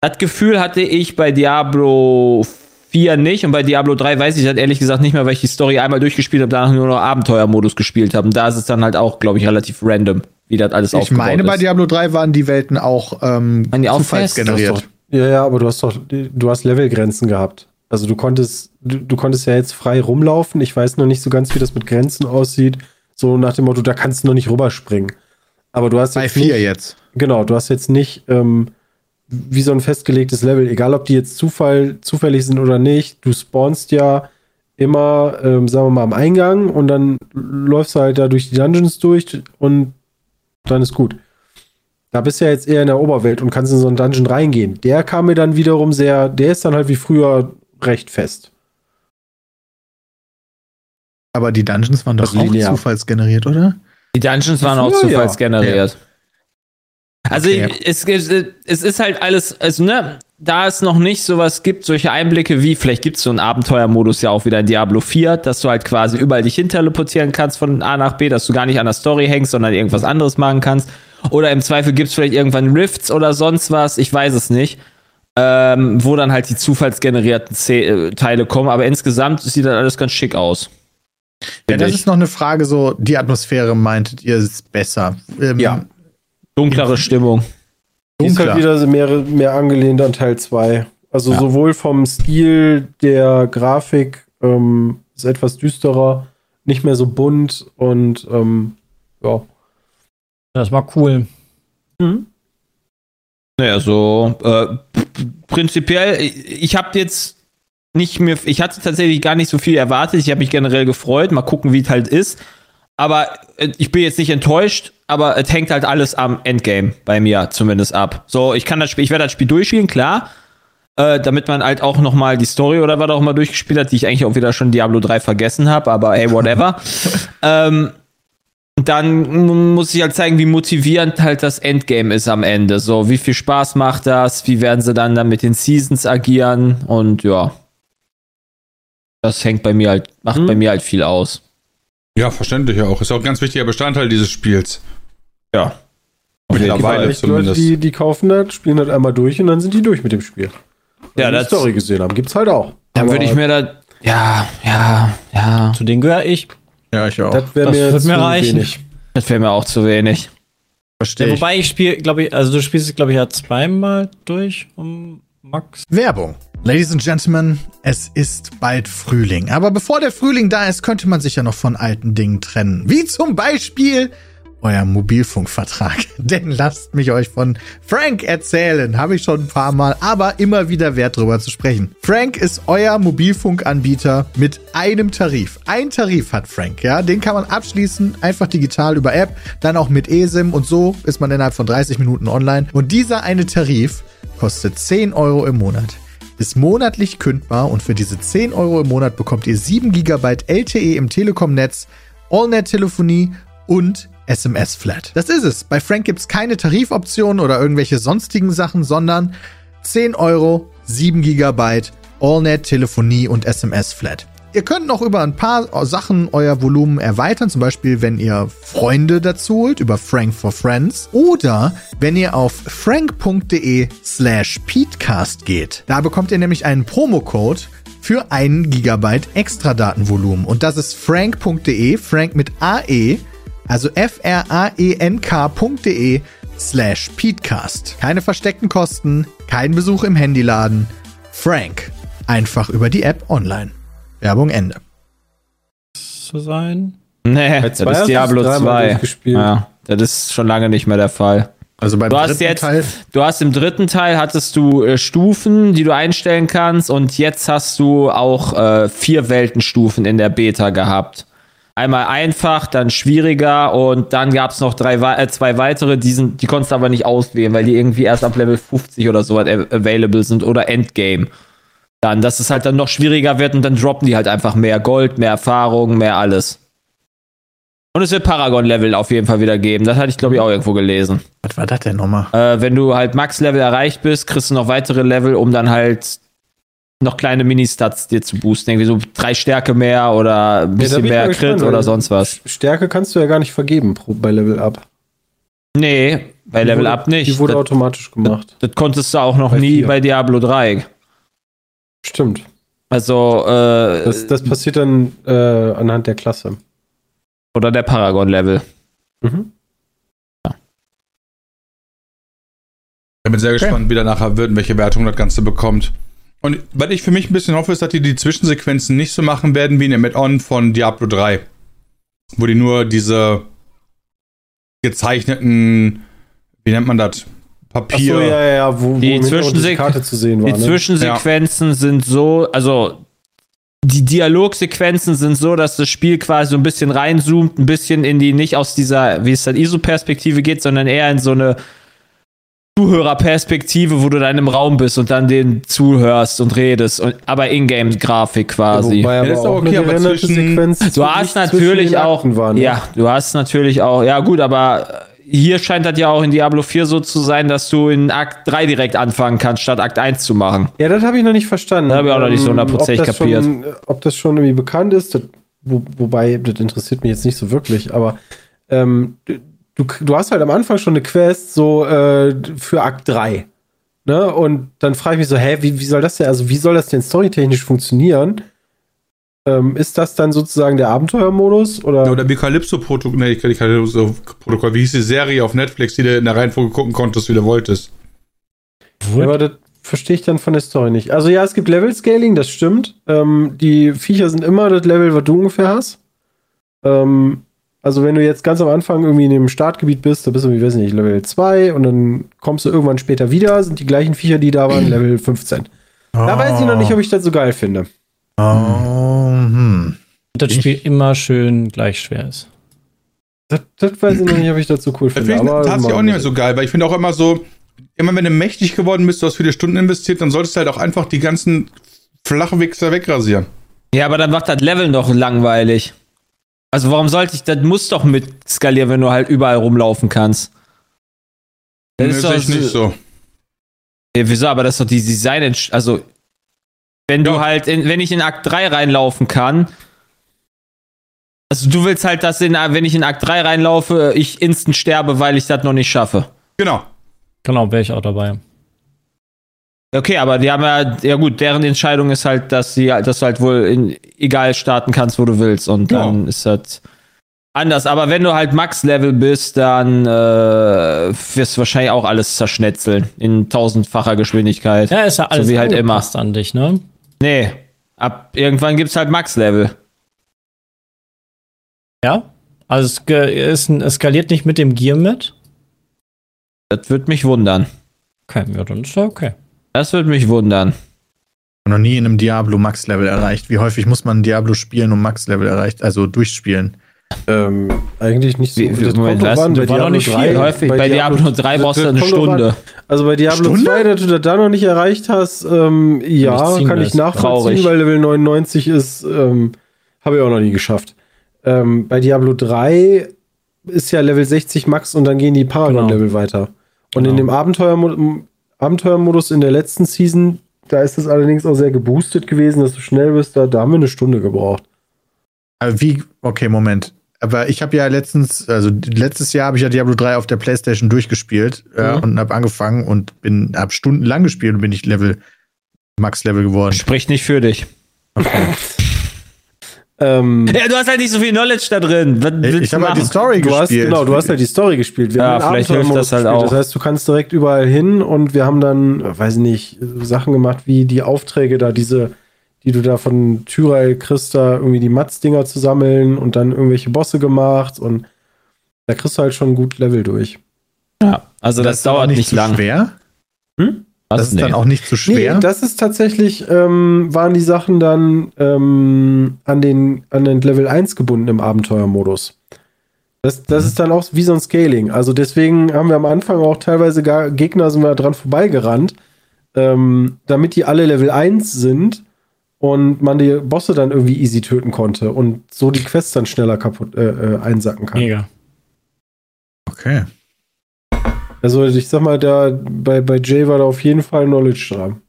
Das Gefühl hatte ich bei Diablo 4 nicht und bei Diablo 3 weiß ich das ehrlich gesagt nicht mehr, weil ich die Story einmal durchgespielt habe, danach nur noch Abenteuermodus gespielt habe. Und da ist es dann halt auch, glaube ich, relativ random, wie das alles Ich aufgebaut meine, ist. bei Diablo 3 waren die Welten auch ähm, die auch fest? zufallsgeneriert. Ja, ja, aber du hast doch, du hast Levelgrenzen gehabt. Also du konntest, du, du konntest ja jetzt frei rumlaufen. Ich weiß noch nicht so ganz, wie das mit Grenzen aussieht. So nach dem Motto, da kannst du noch nicht rüberspringen. Aber du hast Bei jetzt 4 nicht, jetzt. Genau, du hast jetzt nicht ähm, wie so ein festgelegtes Level, egal ob die jetzt Zufall, zufällig sind oder nicht. Du spawnst ja immer, ähm, sagen wir mal, am Eingang und dann läufst du halt da durch die Dungeons durch und dann ist gut. Da bist du ja jetzt eher in der Oberwelt und kannst in so einen Dungeon reingehen. Der kam mir dann wiederum sehr, der ist dann halt wie früher recht fest. Aber die Dungeons waren doch Also auch linear. zufallsgeneriert, oder? Die Dungeons waren auch Früher, ja. Also Okay. es, es, es ist halt alles, also ne, da es noch nicht sowas gibt, solche Einblicke wie, vielleicht gibt es so einen Abenteuermodus ja auch wieder in Diablo 4, dass du halt quasi überall dich hinteleportieren kannst von A nach B, dass du gar nicht an der Story hängst, sondern irgendwas anderes machen kannst. Oder im Zweifel gibt es vielleicht irgendwann Rifts oder sonst was, ich weiß es nicht. Ähm, wo dann halt die zufallsgenerierten C äh, Teile kommen, aber insgesamt sieht das alles ganz schick aus. Ja, das ich. ist noch eine Frage, so die Atmosphäre meintet ihr ist besser. Ähm, Ja. Dunklere Stimmung. Halt wieder mehr, mehr angelehnt an Teil 2. Also Ja. sowohl vom Stil der Grafik ähm, ist etwas düsterer, nicht mehr so bunt und ähm, ja. Das war cool. Naja, so äh, prinzipiell, ich, ich habe jetzt nicht mehr, ich hatte tatsächlich gar nicht so viel erwartet. Ich habe mich generell gefreut. Mal gucken, wie es halt ist. Aber äh, ich bin jetzt nicht enttäuscht, aber es hängt halt alles am Endgame bei mir zumindest ab. So, ich kann das Spiel, ich werde das Spiel durchspielen, klar. Äh, damit man halt auch noch mal die Story oder was auch immer durchgespielt hat, die ich eigentlich auch wieder schon Diablo 3 vergessen habe, aber hey, whatever. <laughs> ähm, dann muss ich halt zeigen, wie motivierend halt das Endgame ist am Ende. So, wie viel Spaß macht das? Wie werden sie dann, dann mit den Seasons agieren? Und ja. Das hängt bei mir halt, macht Hm. bei mir halt viel aus. Ja, verständlich auch. Ist auch ein ganz wichtiger Bestandteil dieses Spiels. Ja. Mittlerweile. Echt Leute, zumindest. die, die kaufen das, spielen das einmal durch und dann sind die durch mit dem Spiel. Ja, die das, Story gesehen haben, gibt's halt auch. dann würde ich mir da, ja, ja, ja. Zu denen gehöre ich. Ja, ich auch. Das wäre Das mir wird zu mir reichen. wenig. Das wäre mir auch zu wenig. Verstehe. Ja, ich. wobei ich spiele, glaube ich, also du spielst es, glaube ich, ja zweimal durch, um Max. Werbung. Ladies and Gentlemen, es ist bald Frühling. Aber bevor der Frühling da ist, könnte man sich ja noch von alten Dingen trennen. Wie zum Beispiel euer Mobilfunkvertrag. <laughs> Denn lasst mich euch von Frank erzählen. Habe ich schon ein paar Mal, aber immer wieder wert drüber zu sprechen. Frank ist euer Mobilfunkanbieter mit einem Tarif. Ein Tarif hat Frank, ja. Den kann man abschließen, einfach digital über App, dann auch mit eSIM und so ist man innerhalb von 30 Minuten online. Und dieser eine Tarif kostet 10 Euro im Monat ist monatlich kündbar und für diese 10 Euro im Monat bekommt ihr 7 GB LTE im Telekom-Netz, AllNet-Telefonie und SMS-Flat. Das ist es. Bei Frank gibt's keine Tarifoptionen oder irgendwelche sonstigen Sachen, sondern 10 Euro, 7 GB AllNet-Telefonie und SMS-Flat. Ihr könnt noch über ein paar Sachen euer Volumen erweitern, zum Beispiel wenn ihr Freunde dazu holt über Frank for Friends oder wenn ihr auf frank.de slash peatcast geht. Da bekommt ihr nämlich einen Promocode für einen Gigabyte extra Datenvolumen und das ist frank.de, Frank mit AE, also f-r-a-e-n-k.de slash peatcast. Keine versteckten Kosten, kein Besuch im Handyladen. Frank. Einfach über die App online. Werbung Ende. Zu sein. Nee, das ist Diablo es dreimal 2. durchgespielt. Ja, das ist schon lange nicht mehr der Fall. Also beim Du hast dritten jetzt, Teil. du hast im dritten Teil hattest du äh, Stufen, die du einstellen kannst und jetzt hast du auch äh, vier Weltenstufen in der Beta gehabt. Einmal einfach, dann schwieriger und dann gab es noch drei, äh, zwei weitere, die, sind, die konntest du aber nicht auswählen, weil die irgendwie erst ab Level 50 oder so av- available sind oder Endgame. Dann, dass es halt dann noch schwieriger wird und dann droppen die halt einfach mehr Gold, mehr Erfahrung, mehr alles. Und es wird Paragon-Level auf jeden Fall wieder geben. Das hatte ich, glaube ich, auch irgendwo gelesen. Was war das denn nochmal? Äh, wenn du halt Max-Level erreicht bist, kriegst du noch weitere Level, um dann halt noch kleine Mini-Stats dir zu boosten. Irgendwie so drei Stärke mehr oder ein da bisschen ich mehr Crit gespannt, oder sonst was. Stärke kannst du ja gar nicht vergeben bei Level Up. Nee, bei Die Level wurde- Up nicht. Die wurde das, automatisch gemacht. das konntest du auch noch Bei nie vier. bei Diablo 3. Stimmt. Also, äh, Das, das passiert dann äh, anhand der Klasse. oder der Paragon-Level. Mhm. Ich bin sehr gespannt, wie der nachher wird und welche Wertung das Ganze bekommt. Und was ich für mich ein bisschen hoffe, ist, dass die die Zwischensequenzen nicht so machen werden wie in dem Add-on von Diablo 3. Wo die nur diese gezeichneten, wie nennt man das? Papier. Achso, ja, ja, ja, wo, wo Die Zwischensequ- die Karte zu sehen war. Die ne? Zwischensequenzen sind so, also die Dialogsequenzen sind so, dass das Spiel quasi so ein bisschen reinzoomt, ein bisschen in die, nicht aus dieser, wie es dann ISO-Perspektive geht, sondern eher in so eine Zuhörerperspektive, wo du dann im Raum bist und dann den zuhörst und redest, und, aber Ingame-Grafik quasi. Wobei aber Ja, ist auch okay, aber zwischen- Sequenz Du hast natürlich auch, war, ne? ja, du hast natürlich auch, ja gut, aber hier scheint das ja auch in Diablo 4 so zu sein, dass du in Akt 3 direkt anfangen kannst, statt Akt 1 zu machen. Ja, das habe ich noch nicht verstanden. Das hab ich auch noch nicht so Ähm, hundertprozentig ob das kapiert. Schon, ob das schon irgendwie bekannt ist, das, wo, wobei, das interessiert mich jetzt nicht so wirklich, aber ähm, du, du hast halt am Anfang schon eine Quest so äh, für Akt 3. Ne? Und dann frage ich mich so, hä, wie, wie soll das denn, also wie soll das denn storytechnisch funktionieren? Ähm, ist das dann sozusagen der Abenteuermodus? Oder? Oder wie Calypso-Protokoll, nee, Calypso-Protokoll, wie hieß die Serie auf Netflix, die du in der Reihenfolge gucken konntest, wie du wolltest. Ja, aber das verstehe ich dann von der Story nicht. Also ja, es gibt Level-Scaling, das stimmt. Ähm, die Viecher sind immer das Level, was du ungefähr hast. Ähm, also wenn du jetzt ganz am Anfang irgendwie in dem Startgebiet bist, da bist du, ich weiß nicht, Level 2 und dann kommst du irgendwann später wieder, sind die gleichen Viecher, die da waren, Level 15. Da weiß ich noch nicht, ob ich das so geil finde. Oh, hm. Das Spiel immer schön gleich schwer ist. Das, das weiß ich noch nicht, ob ich das so cool Das finde. finde ich aber tatsächlich auch nicht mehr so geil, weil ich finde auch immer so, immer wenn du mächtig geworden bist, du hast viele Stunden investiert, dann solltest du halt auch einfach die ganzen Flachwichser wegrasieren. Ja, aber dann macht das Level doch langweilig. Also warum sollte ich, das muss doch mit skalieren, wenn du halt überall rumlaufen kannst. Das Nee, ist doch ich nicht so. Ja, wieso? Aber das ist doch die Design, also wenn du Ja. halt, in, wenn ich in Akt 3 reinlaufen kann, also du willst halt, dass in, wenn ich in Akt 3 reinlaufe, ich instant sterbe, weil ich das noch nicht schaffe. Genau. Genau, wäre ich auch dabei. Okay, aber die haben ja, ja gut, deren Entscheidung ist halt, dass sie, dass du halt wohl in, egal starten kannst, wo du willst. Und Ja. dann ist das. anders. Aber wenn du halt Max-Level bist, dann äh, wirst du wahrscheinlich auch alles zerschnetzeln in tausendfacher Geschwindigkeit. Ja, ist ja alles so wie halt immer. an dich, ne? Nee, ab irgendwann gibt's halt Max-Level. Ja. Also es, ist, ein- skaliert nicht mit dem Gear mit. Das würde mich wundern. Okay, ja, dann ist ja okay. Das würde mich wundern. Noch nie in einem Diablo Max-Level erreicht. Wie häufig muss man Diablo spielen, um Max-Level erreicht, also durchspielen? Ähm, eigentlich nicht so. Wie- wie- Das Moment, bei Das war noch Diablo nicht 3 viel. Häufig bei, Diablo 3 brauchst du eine drauf an. Stunde. Also bei Diablo Stunde? 2, dass du das da noch nicht erreicht hast, ähm, ja, kann ich lässt. nachvollziehen, Traurig. weil Level 99 ist, ähm, habe ich auch noch nie geschafft. Ähm, bei Diablo 3 ist ja Level 60 Max und dann gehen die Paragon-Level weiter. Und in Genau. dem Abenteuermo Abenteuermodus in der letzten Season, da ist es allerdings auch sehr geboostet gewesen, dass du schnell bist, da, da haben wir eine Stunde gebraucht. Aber wie, okay, Moment. Aber ich habe ja letztens, also letztes Jahr habe ich ja Diablo 3 auf der Playstation durchgespielt äh, Mhm. und habe angefangen und bin, habe stundenlang gespielt und bin ich Level, Max-Level geworden. Spricht nicht für dich. <laughs> Ähm, <laughs> Ja, du hast halt nicht so viel Knowledge da drin. Was Ich du habe halt die? Story Du hast, gespielt. genau, du hast halt die Story gespielt. Wir Ja, haben vielleicht hilft das halt gespielt. auch. Das heißt, du kannst direkt überall hin und wir haben dann, weiß ich nicht, Sachen gemacht wie die Aufträge da, diese, die du da von Tyrell kriegst, da irgendwie die Matz-Dinger zu sammeln und dann irgendwelche Bosse gemacht und da kriegst du halt schon gut Level durch. Ja, also das, aber dauert nicht zu lang. schwer. Was? Das ist Nee. dann auch nicht zu schwer. Nee, das ist tatsächlich, ähm, waren die Sachen dann ähm, an, den, an den Level 1 gebunden im Abenteuermodus. Das, das ist dann auch wie so ein Scaling. Also deswegen haben wir am Anfang auch teilweise gar Gegner sind wir dran vorbeigerannt, ähm, damit die alle Level 1 sind und man die Bosse dann irgendwie easy töten konnte und so die Quests dann schneller kaputt äh, äh, einsacken kann. Mega. okay. Also ich sag mal, da bei, bei Jay war da auf jeden Fall Knowledge dran.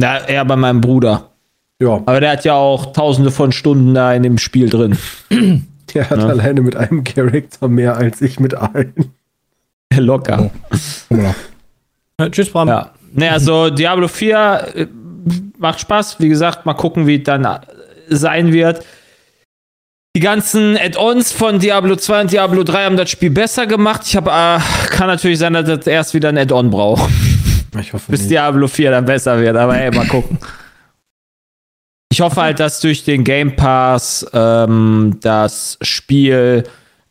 Na, eher bei meinem Bruder. Ja, Aber der hat ja auch tausende von Stunden da in dem Spiel drin. <clears throat> der hat Ja. alleine mit einem Charakter mehr als ich mit allen. <laughs> Locker. Ja, tschüss, Bram. Ja. Ne, also Diablo 4 äh, macht Spaß. Wie gesagt, mal gucken, wie es dann sein wird. Die ganzen Add-ons von Diablo 2 und Diablo 3 haben das Spiel besser gemacht. Ich habe, äh, kann natürlich sein, dass das erst wieder ein Add-on braucht, Ich hoffe bis nicht. Diablo 4 dann besser wird. Aber ey, mal gucken. Ich hoffe halt, dass durch den Game Pass ähm, das Spiel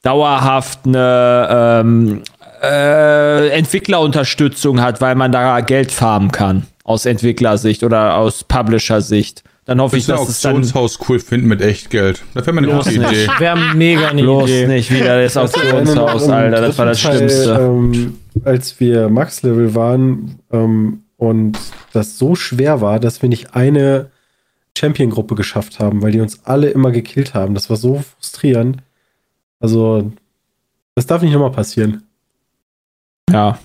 dauerhaft eine ähm, äh, Entwicklerunterstützung hat, weil man da Geld farmen kann. Aus Entwicklersicht oder aus Publisher-Sicht. Dann hoffe ich, dass es dann Auktionshaus cool finden mit Echtgeld. Da wäre mir eine Los gute nicht. Idee. Wäre mega eine bloß Idee. nicht wieder das Auktionshaus, Alter. Das war das Teil, Schlimmste. Ähm, als wir Max-Level waren ähm, und das so schwer war, dass wir nicht eine Champion-Gruppe geschafft haben, weil die uns alle immer gekillt haben. Das war so frustrierend. Also, das darf nicht nochmal passieren. Ja.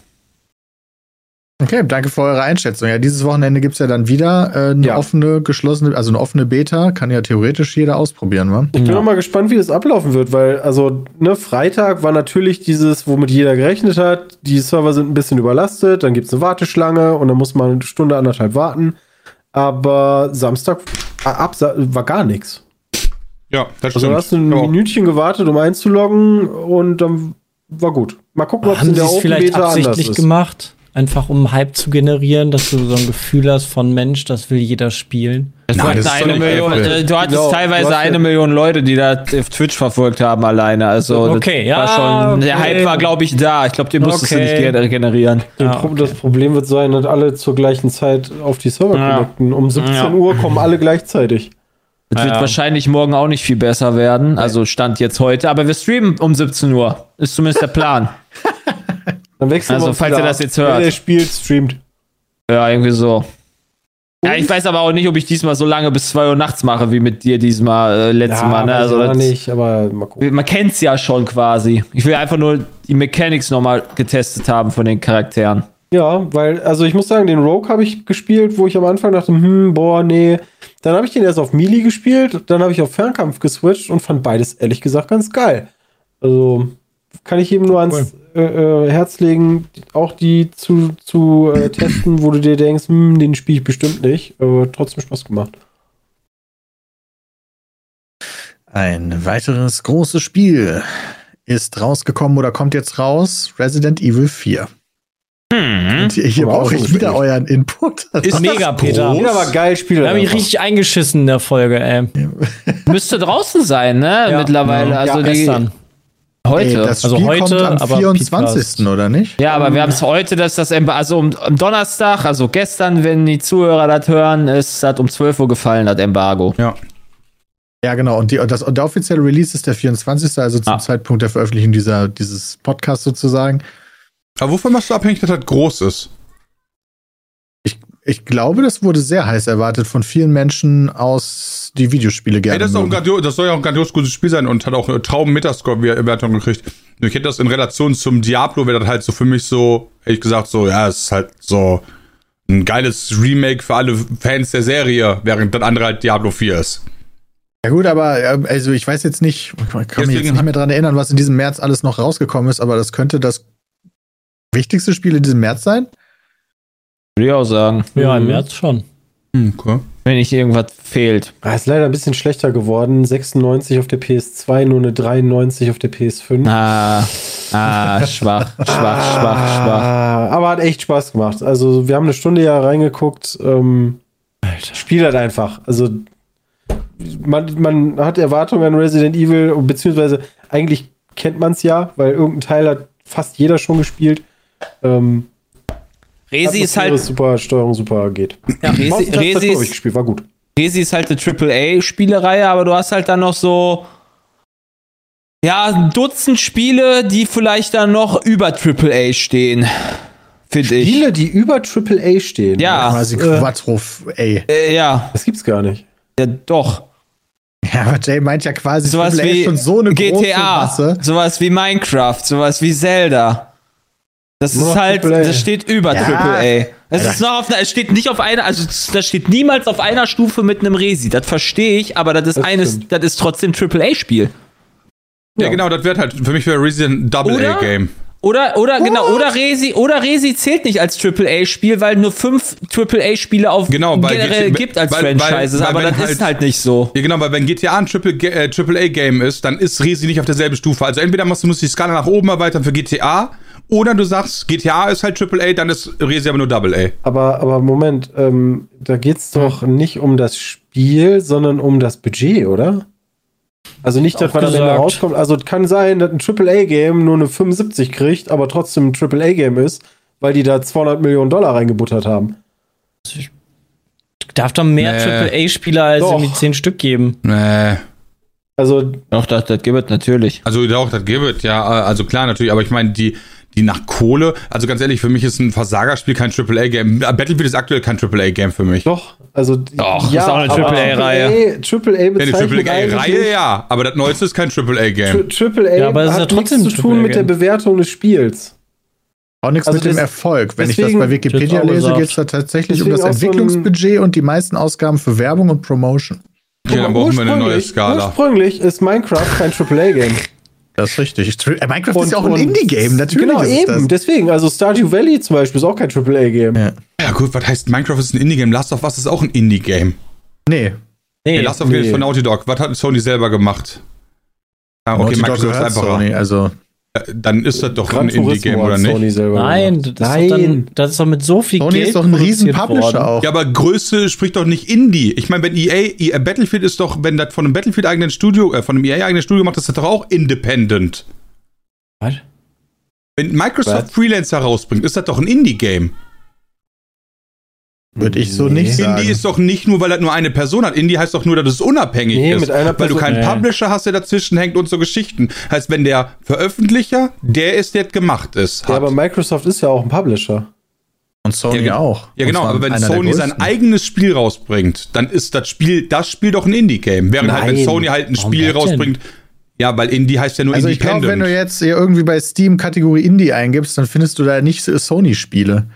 Okay, danke für eure Einschätzung. Ja, dieses Wochenende gibt es ja dann wieder äh, eine Ja. offene, geschlossene, also eine offene Beta. Kann ja theoretisch jeder ausprobieren, wa? Ich bin Ja. noch mal gespannt, wie das ablaufen wird, weil, also, ne, Freitag war natürlich dieses, womit jeder gerechnet hat. Die Server sind ein bisschen überlastet, dann gibt es eine Warteschlange und dann muss man eine Stunde, anderthalb warten. Aber Samstag äh, ab, war gar nichts. Ja, das Also, du stimmt. hast ein Ja. Minütchen gewartet, um einzuloggen und dann war gut. Mal gucken, ob es in der es Open vielleicht Beta anders absichtlich ist. gemacht? Einfach um Hype zu generieren, dass du so ein Gefühl hast von Mensch, das will jeder spielen. Es Nein, nicht Million, äh, du hattest Genau, teilweise du eine Million Leute, die da auf Twitch verfolgt haben alleine. Also Okay, ja, war schon, der. Hype war, glaube ich, da. Ich glaube, den musstest du Okay. nicht gener- generieren. Pro- okay. Das Problem wird sein, dass alle zur gleichen Zeit auf die Server Ja. connecten. Um 17 Ja. Uhr kommen alle gleichzeitig. Das wird Ja. wahrscheinlich morgen auch nicht viel besser werden. Also stand jetzt heute. Aber wir streamen um 17 Uhr. Ist zumindest der Plan. <laughs> Dann wechseln Also, wir uns falls ihr das jetzt hört. Wer der spielt, streamt. ja, irgendwie so. Ja, ich weiß aber auch nicht, ob ich diesmal so lange bis 2 Uhr nachts mache, wie mit dir diesmal äh, letztes Mal. Ne? Also das, nicht, aber mal gucken. man kennt's ja schon quasi. Ich will einfach nur die Mechanics nochmal getestet haben von den Charakteren. Ja, weil, also ich muss sagen, den Rogue habe ich gespielt, wo ich am Anfang dachte, hm, boah, nee. Dann habe ich den erst auf Melee gespielt, dann habe ich auf Fernkampf geswitcht und fand beides ehrlich gesagt ganz geil. Also kann ich eben nur ans äh, äh, Herz legen, auch die zu, zu äh, testen, wo du dir denkst, hm, den spiele ich bestimmt nicht, aber trotzdem Spaß gemacht. Ein weiteres großes Spiel ist rausgekommen oder kommt jetzt raus. Resident Evil 4. Und hier brauche ich wieder euren Input. Ist Mega, das Peter. groß? Ja, aber geil Spiel. Da habe ich richtig eingeschissen in der Folge, ey. Müsste draußen sein, ne? Ja. Mittlerweile. Ja, Also die, gestern. Heute. Ey, das Also Spiel heute, kommt am aber 24. oder nicht? ja, aber wir haben es heute, dass das Embargo, also um, am Donnerstag, also gestern, wenn die Zuhörer das hören, ist das um 12 Uhr gefallen, das Embargo. Ja. Ja, genau. Und, die, und, das, und der offizielle Release ist der 24. Also zum Ah. Zeitpunkt der Veröffentlichung dieser, dieses Podcasts sozusagen. Aber wovon machst du abhängig, dass das groß ist? Ich glaube, das wurde sehr heiß erwartet von vielen Menschen aus, die Videospiele gerne Ey, das, grandios, das soll ja auch ein grandios gutes Spiel sein und hat auch eine Trauben-Metascore-Wertung gekriegt. Ich hätte das in Relation zum Diablo, wäre das halt so für mich so, ehrlich gesagt, so, ja, es ist halt so ein geiles Remake für alle Fans der Serie, während das andere halt Diablo 4 ist. Ja gut, aber ähm, also ich weiß jetzt nicht, ich kann mich jetzt nicht mehr dran erinnern, was in diesem März alles noch rausgekommen ist, aber das könnte das wichtigste Spiel in diesem März sein. Würde ich auch sagen. Ja, im Mhm. März schon. Okay. Wenn nicht irgendwas fehlt. Ah, ist leider ein bisschen schlechter geworden. 96 auf der PS2, nur eine 93 auf der PS5. Ah, ah, schwach, <laughs> schwach, schwach, schwach. Aber hat echt Spaß gemacht. Also, wir haben eine Stunde ja reingeguckt. Ähm, Spiel halt einfach. Also, man, man hat Erwartungen an Resident Evil, beziehungsweise eigentlich kennt man es ja, weil irgendein Teil hat fast jeder schon gespielt. Ähm, Resi ist halt, super, Steuerung super geht. ja, Resi, Resi, hab ich ist, gespielt, war gut. Resi ist halt eine AAA-Spielereihe, aber du hast halt dann noch so, ja, ein Dutzend Spiele, die vielleicht dann noch über AAA stehen. Finde ich. Spiele, die über AAA stehen. Ja, Quasi äh, Quattro, ey. äh, ja, Das gibt's gar nicht. ja, doch. Ja, aber Jay meint ja quasi, Sowas AAA wie ist schon so eine große GTA, Masse. sowas wie Minecraft, sowas wie Zelda. Das Nur ist halt, AAA. das steht über Ja. AAA. Es ist noch auf einer, es steht nicht auf einer, also das steht niemals auf einer Stufe mit einem Resi. Das verstehe ich, aber das ist Das eines, stimmt. das ist trotzdem AAA-Spiel. Ja, Ja. genau, das wird halt, für mich wäre Resident ein Double Oder? A-Game. Oder, oder, genau, oder Resi, oder Resi zählt nicht als AAA-Spiel, weil nur fünf AAA-Spiele auf Genau, weil generell GTA gibt als weil- weil- Franchises, weil aber wenn das halt- ist halt nicht so. Ja, genau, weil wenn GTA ein Triple, äh, Triple A Game ist, dann ist Resi nicht auf derselben Stufe. Also entweder musst du musst die Skala nach oben erweitern für GTA, oder du sagst, GTA ist halt Triple A, dann ist Resi aber nur Double A. Aber, aber Moment, ähm, da geht's doch nicht um das Spiel, sondern um das Budget, oder? Also nicht, dass man am Ende rauskommt. Also es kann sein, dass ein AAA-Game nur eine 75 kriegt, aber trotzdem ein AAA-Game ist, weil die da 200 Millionen Dollar reingebuttert haben. Darf doch mehr Nee. AAA-Spieler als Doch. irgendwie 10 Stück geben. Nee. Also Doch, das, das gibt es natürlich. Also doch, das gibt es, ja, also klar natürlich, aber ich meine, die, die nach Kohle, also ganz ehrlich, für mich ist ein Versagerspiel kein Triple A Game. Battlefield ist aktuell kein Triple A Game für mich. doch, also Doch, ist auch eine AAA-Reihe. AAA Ja, bezeichnet Triple A Reihe ja, aber das neueste ist kein Triple A Game. AAA Ja, aber es ist hat ja trotzdem nichts zu tun mit der AAA-Game. Bewertung des Spiels. Auch nichts Also mit dem Erfolg. Wenn ich das bei Wikipedia lese, geht es da tatsächlich um das auch so Entwicklungsbudget und die meisten Ausgaben für Werbung und Promotion. Okay, dann brauchen wir eine neue Ursprünglich- Skala. Ursprünglich ist Minecraft kein AAA-Game. Das ist richtig. Äh, Minecraft ist Und- ja auch ein Indie-Game, natürlich. Genau, ist eben. Das. Deswegen, also Stardew Valley zum Beispiel ist auch kein AAA-Game. Ja. Ja gut, was heißt Minecraft ist ein Indie-Game? Last of Us ist auch ein Indie-Game. Nee. Nee, Last of Us nee. ist von Naughty Dog. Was hat Sony selber gemacht? Ja, okay, Naughty Dog Microsoft ist gehört einfacher. Sony, also Dann ist das doch Gran ein Indie-Game, oder nicht? Sony selber Nein, das, Ist doch dann, das ist doch mit so viel Sony Geld ist doch ein riesen produziert Publisher worden. auch. Ja, aber Größe spricht doch nicht Indie. Ich meine, wenn EA, EA Battlefield ist doch, wenn das von einem Battlefield eigenen Studio, äh, von einem EA eigenen Studio macht, ist das doch auch independent. Was? Wenn Microsoft? Freelancer rausbringt, ist das doch ein Indie-Game. Würde ich so Nee. nicht sagen. Indie ist doch nicht nur, weil das nur eine Person hat. Indie heißt doch nur, dass es unabhängig Nee, ist. mit einer weil du keinen Nee. Publisher hast, der dazwischen hängt und so Geschichten. Heißt, wenn der Veröffentlicher, der ist, der gemacht ist. Ja, Hat. aber Microsoft ist ja auch ein Publisher. Und Sony Ja, auch. ja, genau, aber wenn Sony sein eigenes Spiel rausbringt, dann ist das Spiel, das Spiel doch ein Indie-Game. Während halt, wenn Nein. Sony halt ein Warum Spiel rausbringt, ja, weil Indie heißt ja nur Also ich Independent. glaube, wenn du jetzt hier irgendwie bei Steam Kategorie Indie eingibst, dann findest du da nicht so Sony-Spiele.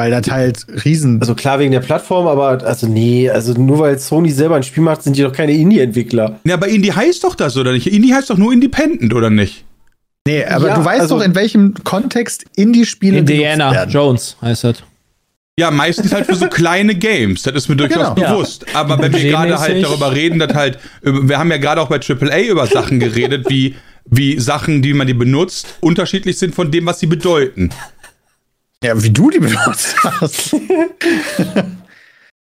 Weil das halt riesen... Also klar wegen der Plattform, aber also nee, also nur weil Sony selber ein Spiel macht, sind die doch keine Indie-Entwickler. ja, aber Indie heißt doch das, oder nicht? Indie heißt doch nur Independent, oder nicht? nee, aber Ja, du weißt also- doch, in welchem Kontext Indie-Spiele Indiana. Jones heißt das. Ja, meistens halt für so <laughs> kleine Games. Das ist mir durchaus Genau. bewusst. Aber wenn wir gerade halt darüber reden, dass halt, wir haben ja gerade auch bei AAA über Sachen geredet, wie, wie Sachen, die man die benutzt, unterschiedlich sind von dem, was sie bedeuten. Ja, wie du die benutzt hast. <laughs>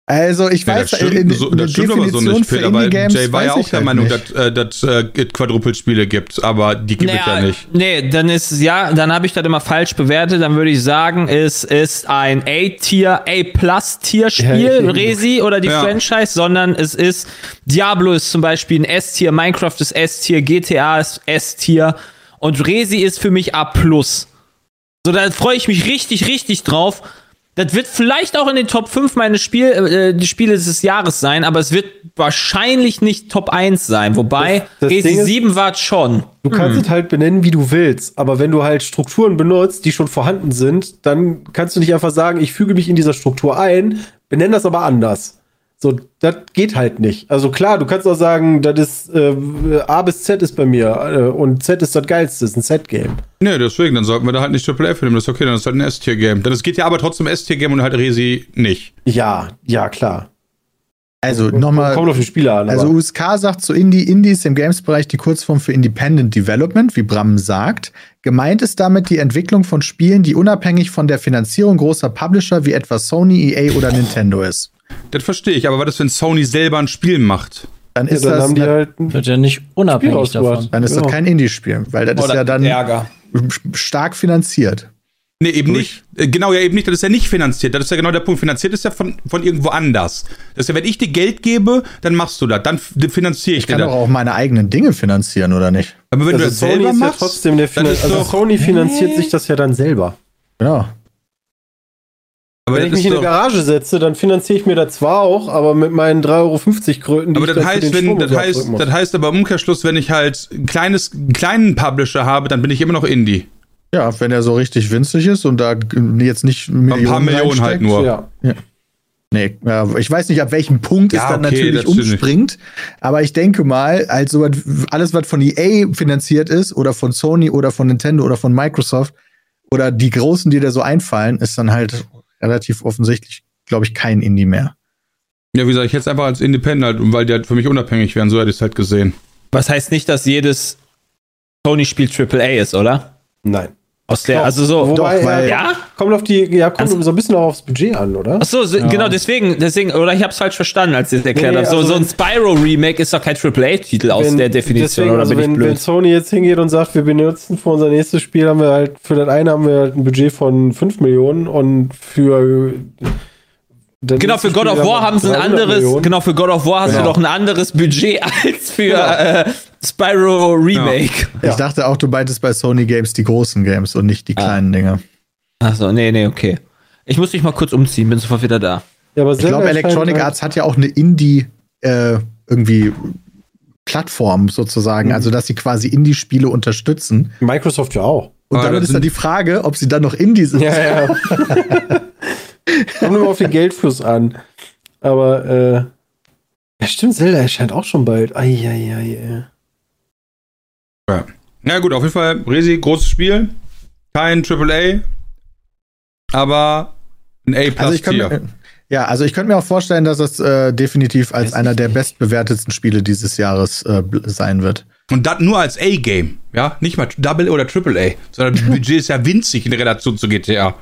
also, ich Ja, weiß, das stimmt, in, so, eine das stimmt aber so nicht. Aber Indie-Games Jay war ja auch ich der halt Meinung, nicht. dass, äh, dass äh, Quadruple-Spiele gibt, aber die gibt es ja nicht. Nee, dann ist, ja, dann habe ich das immer falsch bewertet. Dann würde ich sagen, es ist ein A-Tier, A-Plus-Tier-Spiel, Ja, ich- Resi oder die Ja. Franchise, sondern es ist, Diablo ist zum Beispiel ein S-Tier, Minecraft ist S-Tier, GTA ist S-Tier und Resi ist für mich A+. So, da freue ich mich richtig, richtig drauf. Das wird vielleicht auch in den Top 5 meines Spiel, äh, Spiele des Jahres sein, aber es wird wahrscheinlich nicht Top 1 sein. Wobei, Das- das Resi Ding ist- 7 war es schon. Du kannst es halt benennen, wie du willst, aber wenn du halt Strukturen benutzt, die schon vorhanden sind, dann kannst du nicht einfach sagen, ich füge mich in dieser Struktur ein, benenn das aber anders. So, das geht halt nicht. Also klar, du kannst auch sagen, das ist äh, A bis Z ist bei mir äh, und Z ist das geilste, ist ein Z-Game. Nee, deswegen, dann sollten wir da halt nicht AAA für nehmen. Das ist okay, dann ist halt ein S-Tier-Game. Dann es geht ja aber trotzdem S-Tier-Game und halt Resi nicht. Ja, ja, klar. Also nochmal. Kommt auf die Spiele an. Also aber- USK sagt zu Indie, Indie ist im Games-Bereich die Kurzform für Independent Development, wie Bram sagt. Gemeint ist damit die Entwicklung von Spielen, die unabhängig von der Finanzierung großer Publisher wie etwa Sony, EA oder Nintendo ist. Das verstehe ich, aber was ist, wenn Sony selber ein Spiel macht? Dann ja, ist dann das, haben die halt Wird ja nicht unabhängig davon. dann ist das Genau. kein Indie-Spiel, weil das ist ja dann Ärger. stark finanziert. Nee, eben Durch- nicht. Äh, Genau, ja, eben nicht. Das ist ja nicht finanziert. Das ist ja genau der Punkt. Finanziert ist ja von, von irgendwo anders. Das ist ja, wenn ich dir Geld gebe, dann machst du das. Dann finanziere ich, Ich kann dir doch das. auch meine eigenen Dinge finanzieren, oder nicht? Aber wenn du also das Sony selber ist ja machst, trotzdem der dann Finan ist also doch, Sony finanziert sich das ja dann selber. Genau. Aber Wenn ich mich in eine Garage setze, dann finanziere ich mir das zwar auch, aber mit meinen 3,50 Euro Kröten, die aber ich das heißt, wenn, Strom das so heißt, das heißt aber im Umkehrschluss, wenn ich halt ein kleines, einen kleinen Publisher habe, dann bin ich immer noch Indie. Ja, wenn er so richtig winzig ist und da jetzt nicht Millionen Ein paar Millionen halt nur. ja. Nee, ja, ich weiß nicht, ab welchem Punkt Ja, es dann okay, natürlich umspringt. Aber ich denke mal, als so alles, was von EA finanziert ist, oder von Sony oder von Nintendo oder von Microsoft, oder die großen, die da so einfallen, ist dann halt relativ offensichtlich, glaube ich, kein Indie mehr. Ja, wie gesagt, ich hätte es einfach als Independent halt, weil die halt für mich unabhängig wären. So hätte ich es halt gesehen. Was heißt nicht, dass jedes Sony-Spiel AAA ist, oder? Nein. Aus der, Doch, also so. wobei, Doch, weil- ja? Kommt auf die, ja, kommt Also- so ein bisschen auch aufs Budget an, oder? Ach so, so genau deswegen, deswegen, oder ich hab's falsch verstanden, als ich es erklärt Nee, habe. So, also so ein wenn- Spyro-Remake ist doch kein AAA-Titel aus Wenn- der Definition, deswegen, oder also bin ich wenn, wenn blöd? Sony jetzt hingeht und sagt, wir benutzen für unser nächstes Spiel, haben wir halt, für das eine haben wir halt ein Budget von 5 Millionen und für das Genau, für God of War haben sie ein 300 anderes, Millionen. genau, für God of War hast Genau. du doch ein anderes Budget <laughs> als für Genau. äh, Spyro Remake. Ich dachte auch, du meintest bei Sony Games die großen Games und nicht die Ah. kleinen Dinge. Achso, nee, nee, okay. Ich muss mich mal kurz umziehen, bin sofort wieder da. Ja, aber Ich glaube, Electronic Arts hat ja auch eine Indie äh, irgendwie Plattform sozusagen, also dass sie quasi Indie-Spiele unterstützen. Microsoft ja auch. Und Ah, damit ist dann die Frage, ob sie dann noch Indie sind. Ja, ja. <laughs> Kommt immer auf den Geldfluss an. Aber, äh, ja, stimmt, Zelda erscheint auch schon bald. Eieiei. Na gut, auf jeden Fall, Resi, großes Spiel. Kein AAA, aber ein A Also ich plus könnte Tier. mir, ja, also ich könnte mir auch vorstellen, dass es äh, definitiv als einer der bestbewertetsten Spiele dieses Jahres äh, sein wird. Und das nur als A-Game, ja? Nicht mal Double oder AAA, sondern das <laughs> Budget ist ja winzig in Relation zu GTA.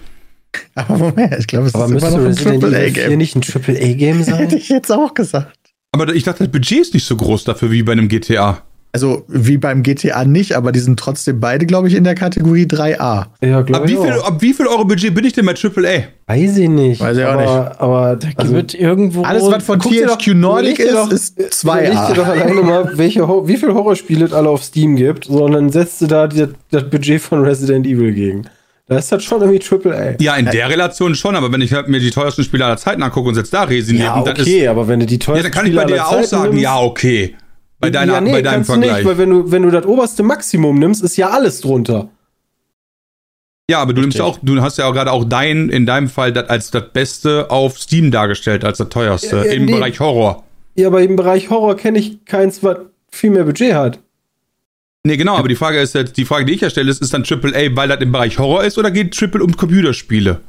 Aber Moment, ich glaube, es Aber ist immer müsste noch ein Resident Evil 4 AAA-Game. nicht ein AAA-Game Hätte sein? ich jetzt auch gesagt. Aber ich dachte, das Budget ist nicht so groß dafür wie bei einem GTA. Also wie beim GTA nicht, aber die sind trotzdem beide, glaube ich, in der Kategorie 3A. Ja, Ab glaube wie, ich viel, auch. ab wie viel Euro Budget bin ich denn bei AAA? Weiß ich nicht. Weiß ich auch aber, Aber Da also, wird irgendwo. Alles, was von THQ Nordic ist, doch- ist Überleg dir doch 2A. alleine mal, welche, wie viele Horrorspiele es alle auf Steam gibt, sondern setzt du da die, das Budget von Resident Evil gegen. Da ist das schon irgendwie AAA. Ja, in der Relation schon, aber wenn ich halt mir die teuersten Spiele aller Zeiten angucke und jetzt da resinieren, Ja, dann okay, ist. aber wenn du die Ja, teuersten dann kann ich bei Spiele dir aller auch Zeiten sagen, nimmst- ja, okay. Bei, deiner, ja, nee, bei deinem kannst du Vergleich. nicht, weil wenn du, wenn du das oberste Maximum nimmst, ist ja alles drunter. ja, aber du nimmst ja auch, du hast ja auch gerade auch dein, in deinem Fall das als das Beste auf Steam dargestellt, als das teuerste Ja, ja, im nee. Bereich Horror. Ja, aber im Bereich Horror kenne ich keins, was viel mehr Budget hat. Nee, genau, aber die Frage ist jetzt, die Frage, die ich ja stelle, ist, ist dann AAA, weil das im Bereich Horror ist oder geht Triple um Computerspiele?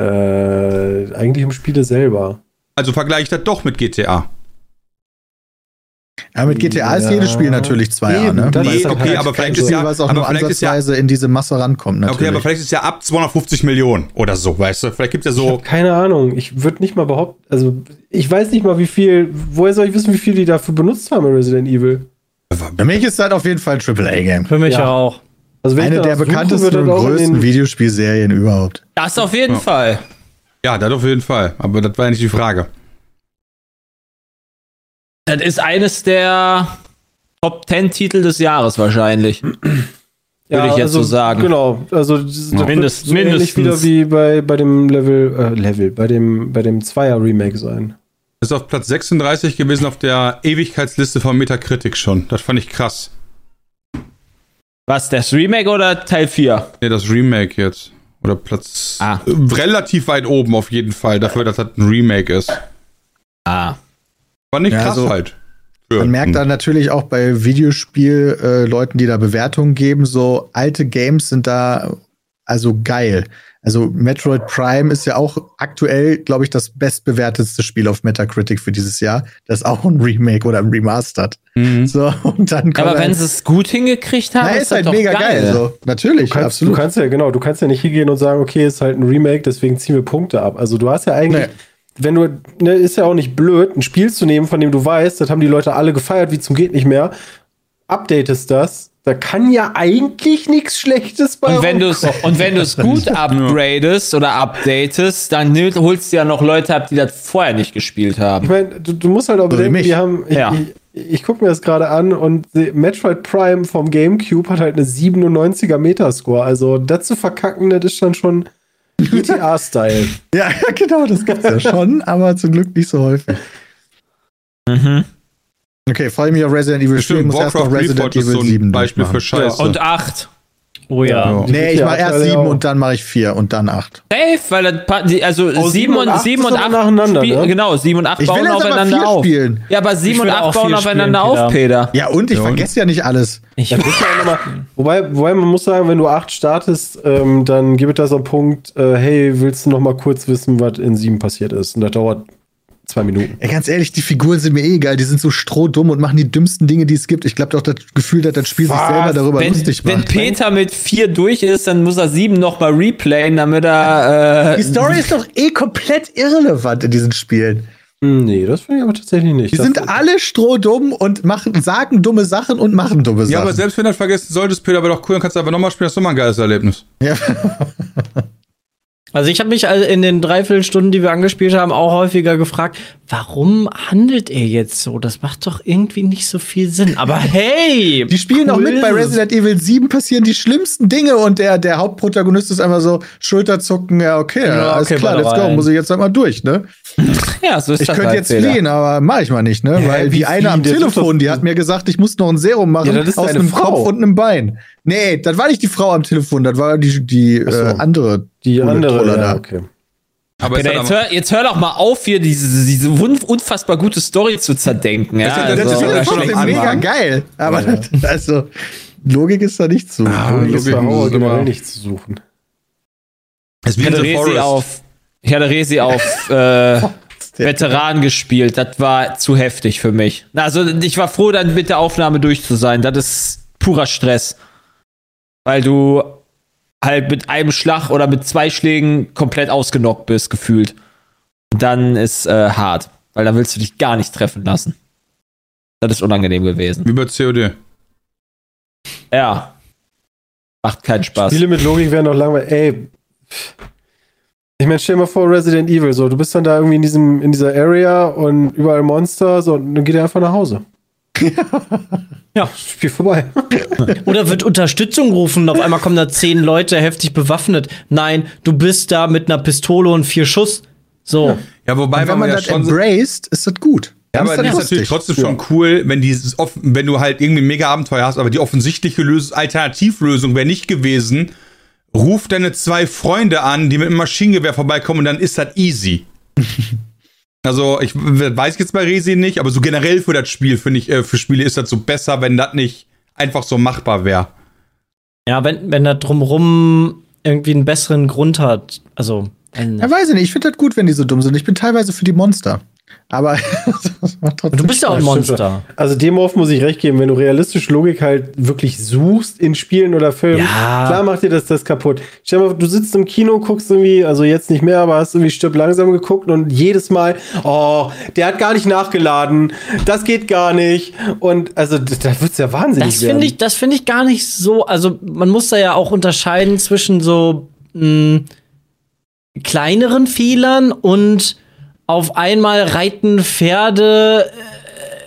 Äh, eigentlich im Spiele selber. Also vergleiche ich das doch mit GTA. Ja, mit GTA ist Ja. jedes Spiel natürlich 2A, Eben, ne? das Nee, ist okay, halt aber vielleicht ist Spiel, ja, was auch aber nur vielleicht ist ja, ansatzweise in diese Masse rankommt, natürlich. okay, aber vielleicht ist ja ab 250 Millionen oder so, weißt du? Vielleicht gibt es ja so, keine Ahnung. Ich würde nicht mal behaupten, also ich weiß nicht mal, wie viel, woher soll ich wissen, wie viel die dafür benutzt haben in Resident Evil? Für mich ist das auf jeden Fall ein AAA-Game. Für mich Ja. auch. Also Eine der bekanntesten und größten Videospielserien überhaupt. Das auf jeden Ja. Fall. ja, das auf jeden Fall. Aber das war ja nicht die Frage. Das ist eines der Top 10 Titel des Jahres wahrscheinlich. <clears throat> Würde ich jetzt so sagen. Genau, also das das wird Mindest- so ähnlich mindestens. wieder wie bei, bei dem Level, äh, Level, bei dem, bei dem Zweier-Remake sein. Ist auf Platz 36 gewesen auf der Ewigkeitsliste von Metacritic schon. Das fand ich krass. Was, das Remake oder Teil 4? Ne, das Remake jetzt. Oder Platz Ah. äh, relativ weit oben auf jeden Fall, dafür, dass das ein Remake ist. Ah. Fand ich Ja, krass also, halt. Für- Man merkt dann natürlich auch bei Videospiel-Leuten, die da Bewertungen geben, so alte Games sind da also geil. Also Metroid Prime ist ja auch aktuell, glaube ich, das bestbewertetste Spiel auf Metacritic für dieses Jahr. Das ist auch ein Remake oder ein Remastered. Mhm. So, und dann kommt Aber wenn halt, sie es gut hingekriegt haben, na, ist, ist halt doch mega geil. So, natürlich, Du kannst, absolut. du kannst ja, genau, du kannst ja nicht hingehen und sagen, okay, ist halt ein Remake, deswegen ziehen wir Punkte ab. Also du hast ja eigentlich, Nee. wenn du, ne, ist ja auch nicht blöd, ein Spiel zu nehmen, von dem du weißt, das haben die Leute alle gefeiert, wie zum geht nicht mehr, updatest das, da kann ja eigentlich nichts Schlechtes bei Und wenn du und wenn du es <laughs> gut upgradest oder updatest, dann holst du ja noch Leute ab, die das vorher nicht gespielt Ich haben. meine, du, du musst halt auch bedenken, die haben, ich, Ja. ich, ich gucke mir das gerade an und die Metroid Prime vom GameCube hat halt eine 97er Metascore. Also das zu verkacken, das ist dann schon <laughs> GTA-Style. Ja, ja, <laughs> genau, das gibt's ja schon, aber zum Glück nicht so häufig. Mhm. Okay, freue mich auf Resident Evil Stimmt, 4, muss erst noch Warcraft Resident Evil so 7 ein Beispiel für. Scheiße. Und 8. Oh ja. Ja. Nee, ich mache erst aktuell 7 auch. und dann mache ich 4 und dann 8. Safe, weil die, also Oh, 7 und 7 und ist aber 8 nacheinander, ne? Genau, 7 und 8 Ich will bauen aufeinander 4 auf. spielen. Ja, aber 7 Ich und will 8 auch bauen 4 aufeinander spielen, auf, Peter. Ja, und ich Ja, und? vergesse ja nicht alles. Ich <laughs> Ja, mal, wobei, wobei man muss sagen, wenn du 8 startest, ähm, dann gibt es da so einen Punkt, äh, hey, willst du noch mal kurz wissen, was in 7 passiert ist? Und das dauert zwei Minuten. Ja, ganz ehrlich, die Figuren sind mir eh egal. Die sind so strohdumm und machen die dümmsten Dinge, die es gibt. Ich glaube doch, das Gefühl, dass das Spiel sich Was? selber darüber Wenn, lustig wenn macht. Peter mit 4 durch ist, dann muss er 7 noch mal replayen, damit er. Die Äh, Story ist doch eh komplett irrelevant in diesen Spielen. Hm, Nee, das finde ich aber tatsächlich nicht. Die Das- sind alle strohdumm und machen, sagen dumme Sachen und machen dumme Sachen. Ja, aber selbst wenn du das vergessen solltest, Peter, wäre doch cool, dann kannst du einfach nochmal spielen, das ist doch mal ein geiles Erlebnis. ja. <laughs> Also ich habe mich also in den Dreiviertelstunden, die wir angespielt haben, auch häufiger gefragt, warum handelt er jetzt so? Das macht doch irgendwie nicht so viel Sinn. Aber <laughs> hey! Die spielen auch cool mit bei. Resident Evil 7 passieren die schlimmsten Dinge und der, der Hauptprotagonist ist einfach so Schulterzucken, ja, okay, Ja, alles okay, klar, let's go, muss ich jetzt einmal durch, ne? ja, so ist Ich das könnte halt, jetzt fliehen, aber mach ich mal nicht, ne? Hä, Weil wie die eine am Telefon, die hat mir gesagt, ich muss noch ein Serum machen Ja, das ist aus einem Frau. Kopf und einem Bein. Nee, das war nicht die Frau am Telefon, das war die, die so. äh, andere. die andere, ja, da. okay. Aber ist jetzt, hör, jetzt hör doch mal auf, hier diese, diese un- unfassbar gute Story zu zerdenken. Ja, Das ist ja- Das Also, ist das ja ist mega geil. Aber das, <laughs> also, Logik ist da nicht zu. Ah, Logik ist Logik ist immer- generell nicht zu suchen. wie ich hatte Resi auf, ich hatte Resi auf äh, Veteran gespielt. Das war zu heftig für mich. Also ich war froh, dann mit der Aufnahme durch zu sein. Das ist purer Stress. Weil du halt mit einem Schlag oder mit zwei Schlägen komplett ausgenockt bist, gefühlt. Und dann ist äh, hart. Weil dann willst du dich gar nicht treffen lassen. Das ist unangenehm gewesen. Wie bei COD. Ja. Macht keinen Spaß. Spiele mit Logik wären doch langweilig. Ey. Ich meine, stell dir mal vor, Resident Evil, so, du bist dann da irgendwie in diesem, in dieser Area und überall Monster, so, und dann geht er einfach nach Hause. Ja, <laughs> Spiel vorbei. <laughs> Oder wird Unterstützung gerufen und auf einmal kommen da zehn Leute heftig bewaffnet. Nein, du bist da mit einer Pistole und vier Schuss. So. Ja, wobei, Und wenn man ja das embraced, ist das gut. Ja, aber das ist natürlich trotzdem schon cool, wenn dieses off wenn du halt irgendwie ein mega Abenteuer hast, aber die offensichtliche Lösung, Alternativlösung wäre nicht gewesen, ruf deine zwei Freunde an, die mit dem Maschinengewehr vorbeikommen und dann ist das easy. <laughs> also, ich weiß jetzt bei Resi nicht, aber so generell für das Spiel, finde ich, äh, für Spiele ist das so besser, wenn das nicht einfach so machbar wäre. Ja, wenn, wenn da drumrum irgendwie einen besseren Grund hat. Also, Ja, weiß ich nicht. Ich finde das gut, wenn die so dumm sind. Ich bin teilweise für die Monster. Aber <laughs> das <laughs> Du bist ja auch ein. Monster. Also dem auf muss ich recht geben, wenn du realistische Logik halt wirklich suchst in Spielen oder Filmen, Ja. klar macht dir das das kaputt. Stell dir mal, du sitzt im Kino, guckst irgendwie, also jetzt nicht mehr, aber hast irgendwie Stirb langsam geguckt und jedes Mal, oh, der hat gar nicht nachgeladen, das geht gar nicht. Und also da da wird's ja wahnsinnig Das finde ich, das finde ich gar nicht so. Also man muss da ja auch unterscheiden zwischen so mh, kleineren Fehlern und auf einmal reiten Pferde.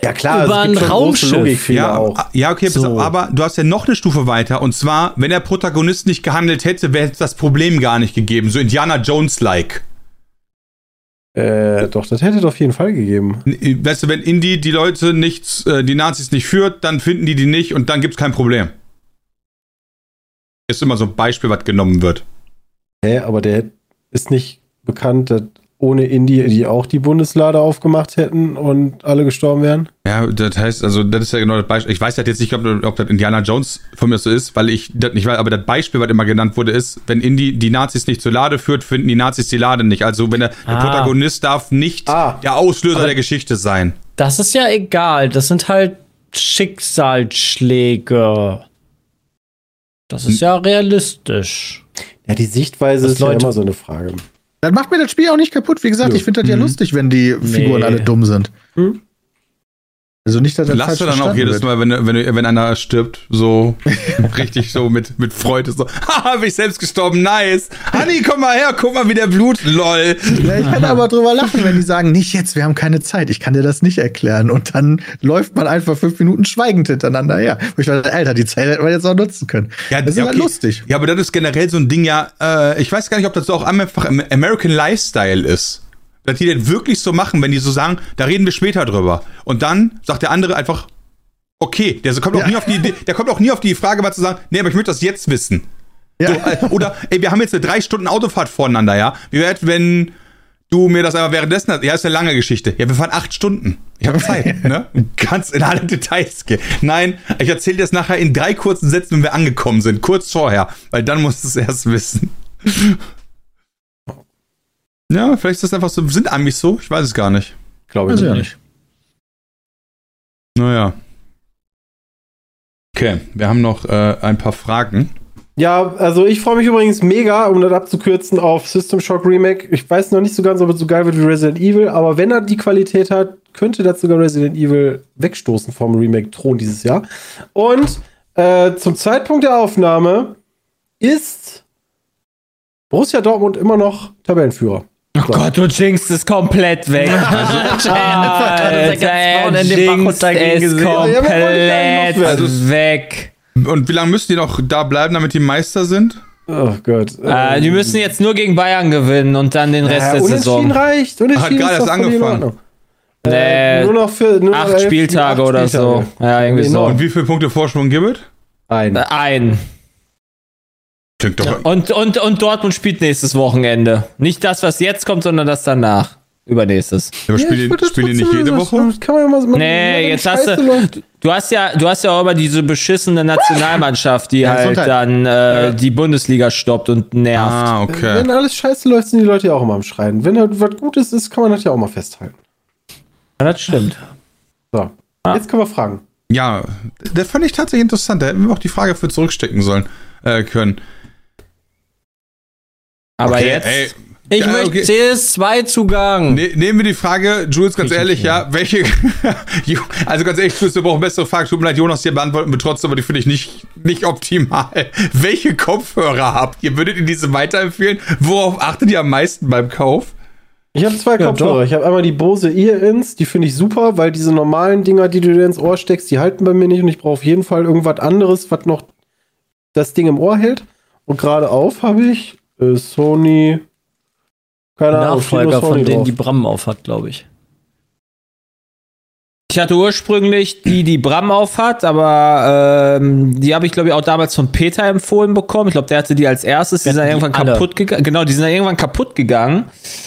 ja klar, über es ein gibt Raumschiff. Ja, auch. ja, okay, So. aber du hast ja noch eine Stufe weiter. Und zwar, wenn der Protagonist nicht gehandelt hätte, wäre es das Problem gar nicht gegeben. So Indiana Jones-like. Äh, doch, das hätte es auf jeden Fall gegeben. N- Weißt du, wenn Indy die Leute nicht, äh, die Nazis nicht führt, dann finden die die nicht und dann gibt's kein Problem. Ist immer so ein Beispiel, was genommen wird. Hä, aber der ist nicht bekannt, dass ohne Indie die auch die Bundeslade aufgemacht hätten und alle gestorben wären? Ja, das heißt, also, das ist ja genau das Beispiel. Ich weiß halt jetzt nicht, ob, ob das Indiana Jones von mir so ist, weil ich das nicht weiß, aber das Beispiel, was immer genannt wurde, ist, wenn Indy die Nazis nicht zur Lade führt, finden die Nazis die Lade nicht. Also, wenn der, der Ah. Protagonist darf nicht Ah. der Auslöser der Geschichte sein. Das ist ja egal. Das sind halt Schicksalsschläge. Das ist ja realistisch. Ja, die Sichtweise Das ist ja Leute- immer so eine Frage. Dann macht mir das Spiel auch nicht kaputt. Wie gesagt, Nö. ich finde das ja lustig, wenn die Figuren alle dumm sind. Hm? Also nicht, dass das Lass dann auch jedes. Mal, wenn, wenn, wenn einer stirbt, so <laughs> richtig so mit, mit Freude, so, <laughs> haha, bin ich selbst gestorben, nice. Honey, komm mal her, guck mal, wie der Blut, lol. Ja, ich kann aber drüber lachen, wenn die sagen, nicht jetzt, wir haben keine Zeit, ich kann dir das nicht erklären. Und dann läuft man einfach fünf Minuten schweigend hintereinander her. Wo ich dachte, Alter, die Zeit hätten wir jetzt auch nutzen können. das ist ja, halt okay. lustig. Ja, aber das ist generell so ein Ding, ja, äh, ich weiß gar nicht, ob das so auch einfach im American Lifestyle ist. Dass die das wirklich so machen, wenn die so sagen, da reden wir später drüber. Und dann sagt der andere einfach, okay, der kommt auch Ja. nie auf die Idee, der kommt auch nie auf die Frage, mal zu sagen, nee, aber ich möchte das jetzt wissen. Ja. So, äh, oder, ey, wir haben jetzt eine drei Stunden Autofahrt voneinander, ja. Wie wäre wenn du mir das einfach währenddessen, ja, ist eine lange Geschichte. Ja, wir fahren acht Stunden. Ich habe Zeit, ne? <laughs> Kannst in alle Details gehen. Nein, ich erzähle dir das nachher in drei kurzen Sätzen, wenn wir angekommen sind, kurz vorher, weil dann musst du es erst wissen. Ja, vielleicht ist das einfach so, sind Amis so? Ich weiß es gar nicht. Glaube ich Also ja nicht. nicht. Naja. Okay, wir haben noch äh, ein paar Fragen. Ja, also ich freue mich übrigens mega, um das abzukürzen, auf System Shock Remake. Ich weiß noch nicht so ganz, ob es so geil wird wie Resident Evil, aber wenn er die Qualität hat, könnte das sogar Resident Evil wegstoßen vom Remake Thron dieses Jahr. Und äh, zum Zeitpunkt der Aufnahme ist Borussia Dortmund immer noch Tabellenführer. Oh Gott, du jinxst es komplett weg. <laughs> Alter, Alter, er runtergehen es komplett werden? weg. Und wie lange müssen die noch da bleiben, damit die Meister sind? Oh Gott. Äh, die müssen jetzt nur gegen Bayern gewinnen und dann den Rest ja, der unentschieden Saison. reicht. Unentschieden Hat gerade ist erst angefangen. Nee, Äh, nur noch für nur noch acht elf- Spieltage acht oder so. Ja, irgendwie so. Genau. Und wie viele Punkte Vorsprung gibt es? Ein. Äh, Ein. Klingt doch. Und, und, und Dortmund spielt nächstes Wochenende. Nicht das, was jetzt kommt, sondern das danach. Übernächstes. aber Ja, spielen, das spielen die nicht jede Woche? Kann man ja mal, mal Nee, jetzt Scheiße hast du- läuft. Du hast ja, du hast ja auch immer diese beschissene Nationalmannschaft, die Ja, halt dann äh, die Bundesliga stoppt und nervt. Ah, okay. Wenn alles scheiße läuft, sind die Leute ja auch immer am Schreien. Wenn halt was Gutes ist, kann man das ja auch mal festhalten. Ja, das stimmt. So. Ah. Jetzt können wir fragen. Ja, das fand ich tatsächlich interessant. Da hätten wir auch die Frage für zurückstecken sollen äh, können. Aber Okay, jetzt. ey, Ich Ja, möchte okay. CS2-Zugang. Ne, nehmen wir die Frage, Jules, ganz ehrlich, ja, welche, <laughs> also ganz ehrlich, Jules, wir brauchen bessere Fragen. Tut mir leid, Jonas, hier beantworten wir trotzdem, aber die finde ich nicht, nicht optimal. <laughs> Welche Kopfhörer habt ihr? Würdet ihr diese weiterempfehlen? Worauf achtet ihr am meisten beim Kauf? Ich habe zwei Ja, Kopfhörer. doch. Ich habe einmal die Bose Ear-Ins, die finde ich super, weil diese normalen Dinger, die du dir ins Ohr steckst, die halten bei mir nicht und ich brauche auf jeden Fall irgendwas anderes, was noch das Ding im Ohr hält. Und gerade auf habe ich äh, Sony, keine Ahnung, Nachfolger von Sony denen, drauf. die Bram aufhat, glaube ich. Ich hatte ursprünglich die, die Bram aufhat, aber ähm, die habe ich, glaube ich, auch damals von Peter empfohlen bekommen. Ich glaube, der hatte die als erstes. Die sind dann irgendwann alle. kaputt gegangen. Genau, die sind dann irgendwann kaputt gegangen.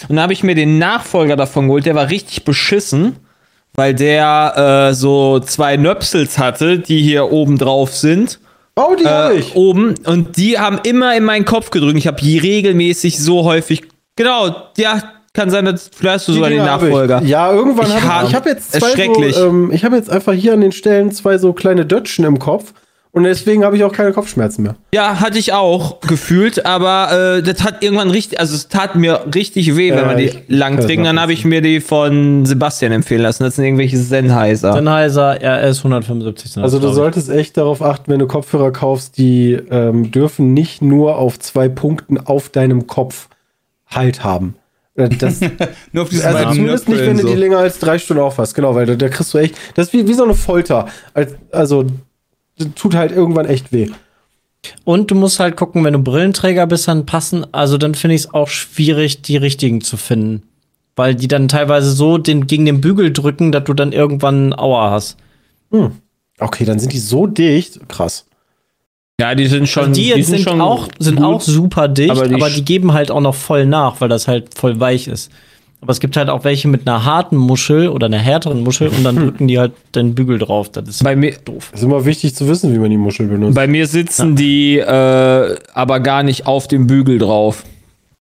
Und dann habe ich mir den Nachfolger davon geholt. Der war richtig beschissen, weil der äh, so zwei Nöpsels hatte, die hier oben drauf sind. Oh, die Äh, ich. oben. Und die haben immer in meinen Kopf gedrückt. Ich habe regelmäßig so häufig Genau, ja, kann sein, dass vielleicht du sogar den hab Nachfolger. Ich. Ja, irgendwann Ich habe hab- ich, ich habe jetzt zwei so, ähm, ich habe jetzt einfach hier an den Stellen zwei so kleine Dötschen im Kopf und deswegen habe ich auch keine Kopfschmerzen mehr. Ja, hatte ich auch gefühlt, aber äh, das hat irgendwann richtig, also es tat mir richtig weh, wenn Ja, man die ich lang trinkt. Dann habe ich mir die von Sebastian empfehlen lassen. Das sind irgendwelche Sennheiser. Sennheiser RS 175. sind das, Also du solltest echt darauf achten, wenn du Kopfhörer kaufst, die ähm, dürfen nicht nur auf zwei Punkten auf deinem Kopf Halt haben. Äh, Das, <laughs> Nur auf diese also beiden zumindest nicht, wenn du die länger als drei Stunden aufhast. Genau, weil da, da kriegst du echt, das ist wie, wie so eine Folter. Als, also tut halt irgendwann echt weh. Und du musst halt gucken, wenn du Brillenträger bist, dann passen. Also dann finde ich es auch schwierig, die richtigen zu finden. Weil die dann teilweise so den, gegen den Bügel drücken, dass du dann irgendwann Aua hast. Okay, dann sind die so dicht. Krass. ja, die sind schon. Also die jetzt sind, sind, schon auch, sind gut. auch super dicht, aber aber die die, sch- geben halt auch noch voll nach, weil das halt voll weich ist. Aber es gibt halt auch welche mit einer harten Muschel oder einer härteren Muschel und dann <laughs> drücken die halt den Bügel drauf. Das ist Bei mir, doof. ist immer wichtig zu wissen, wie man die Muschel benutzt. bei mir sitzen die äh, aber gar nicht auf dem Bügel drauf.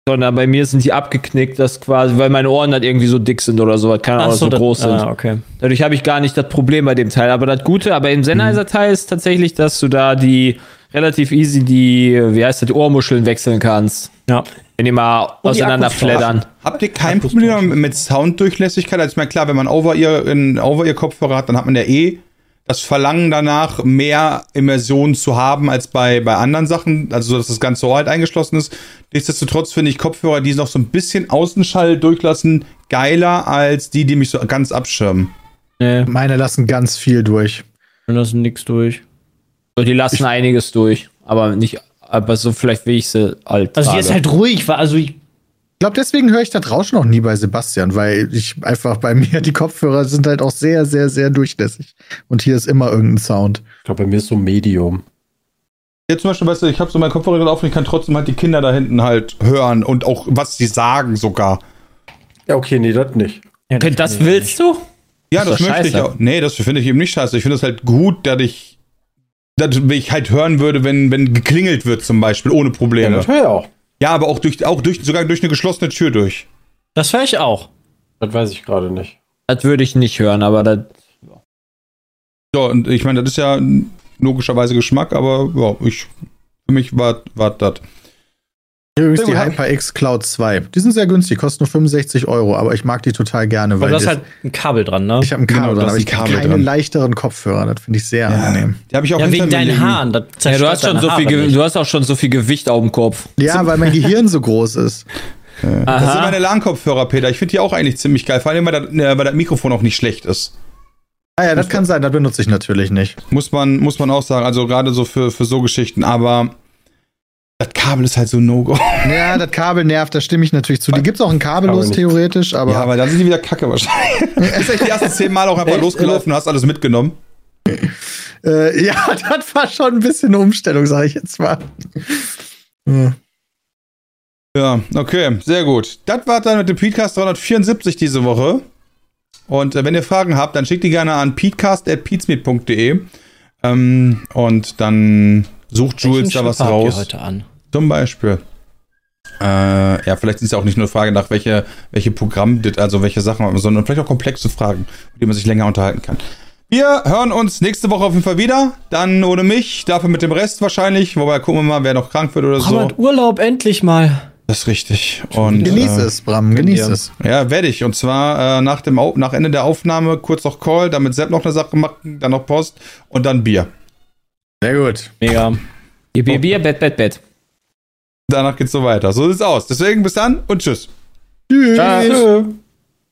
Sondern bei mir sind die abgeknickt, das quasi, weil meine Ohren halt irgendwie so dick sind oder so, keine Ahnung, so, das- groß sind. Ah, okay. Dadurch habe ich gar nicht das Problem bei dem Teil. Aber das Gute, aber im Sennheiser-Teil ist tatsächlich, dass du da die relativ easy die, wie heißt das, die Ohrmuscheln wechseln kannst. Ja. Wenn die mal Und die auseinander Akkus fleddern. Habt ihr kein Problem mit Sounddurchlässigkeit? Also ich meine, klar, wenn man over ihr in over ihr Kopfhörer hat, dann hat man ja eh das Verlangen danach, mehr Immersion zu haben als bei, bei anderen Sachen, also so, dass das ganze Ohr halt eingeschlossen ist. Nichtsdestotrotz finde ich Kopfhörer, die noch so ein bisschen Außenschall durchlassen, geiler als die, die mich so ganz abschirmen. Nee, Meine lassen ganz viel durch. wir lassen nix durch. Und die lassen einiges durch. Aber nicht, aber so vielleicht wie ich sie alt Also die ist halt ruhig, weil also ich, Ich glaube, deswegen höre ich das Rauschen auch nie bei Sebastian, weil ich einfach bei <laughs> mir, die Kopfhörer sind halt auch sehr, sehr, sehr durchlässig. Und hier ist immer irgendein Sound. Ich glaube, bei mir ist so Medium. Jetzt zum Beispiel, weißt du, ich habe so meinen Kopfhörer drauf und ich kann trotzdem halt die Kinder da hinten halt hören und auch, was sie sagen sogar. Ja, okay, nee, das nicht. ja, Okay, das willst du? Ja, das doch möchte ich scheiße. auch. Nee, das finde ich eben nicht scheiße. Ich finde es halt gut, dass ich, dass ich halt hören würde, wenn, wenn geklingelt wird zum Beispiel, ohne Ja, Probleme. das höre ich auch. Ja, aber auch durch, auch durch, sogar durch eine geschlossene Tür durch. Das höre ich auch. Das weiß ich gerade nicht. Das würde ich nicht hören, aber das. So, und ich meine, das ist ja logischerweise Geschmack, aber ja, ich, für mich war, war das. Hier übrigens die. HyperX Cloud 2. Die sind sehr günstig, kosten nur 65 Euro, aber ich mag die total gerne, Weil weil du hast das- halt ein Kabel dran, ne? ich habe ein Kabel Genau, dran, aber ich habe Kabel keine dran. leichteren Kopfhörer. Das finde ich sehr angenehm. Die habe ich auch Ja, wegen deinen. Haaren. Das Ja, du zerstört hast schon so viel, Ge du hast auch schon so viel Gewicht auf dem Kopf. Ja, weil mein <laughs> Gehirn so groß ist. Das sind meine LAN-Kopfhörer, Peter. Ich finde die auch eigentlich ziemlich geil, vor allem, weil das, äh, weil das Mikrofon auch nicht schlecht ist. Ah ja, das kann sein, das benutze ich natürlich nicht. Muss man, muss man auch sagen. Also gerade so für, für so Geschichten. Aber das Kabel ist halt so No-Go. <laughs> Ja, das Kabel nervt, da stimme ich natürlich zu. Die gibt es auch in kabellos theoretisch, aber Ja, aber dann sind die wieder kacke wahrscheinlich. <laughs> ist echt die ersten zehn Mal auch einfach Echt? losgelaufen hast alles mitgenommen. äh, ja, <laughs> das war schon ein bisschen eine Umstellung, sage ich jetzt mal. Ja. Ja, okay, sehr gut. Das war dann mit dem Podcast 374 diese Woche. Und äh, wenn ihr Fragen habt, dann schickt die gerne an peatcast.peatsmeet.de ähm, und dann sucht Jules da was Chip habt ihr raus. heute an? Zum Beispiel. Äh, ja, vielleicht ist ja auch nicht nur eine Frage nach welche, welche Programm, also welche Sachen, sondern vielleicht auch komplexe Fragen, mit denen man sich länger unterhalten kann. Wir hören uns nächste Woche auf jeden Fall wieder. Dann ohne mich, dafür mit dem Rest wahrscheinlich. Wobei gucken wir mal, wer noch krank wird oder so. Robert, Urlaub endlich mal. Das ist richtig. Und, Genieß äh, es, Bram, genieß es. Ja, werde ich. Und zwar äh, nach, dem Au nach Ende der Aufnahme kurz noch Call, damit Sepp noch eine Sache macht, dann noch Post und dann Bier. Sehr gut. Mega. Bier, Bier, Bett, Bett, Bett. Danach geht's so weiter. So sieht's aus. Deswegen bis dann und tschüss. Tschüss. Tschö.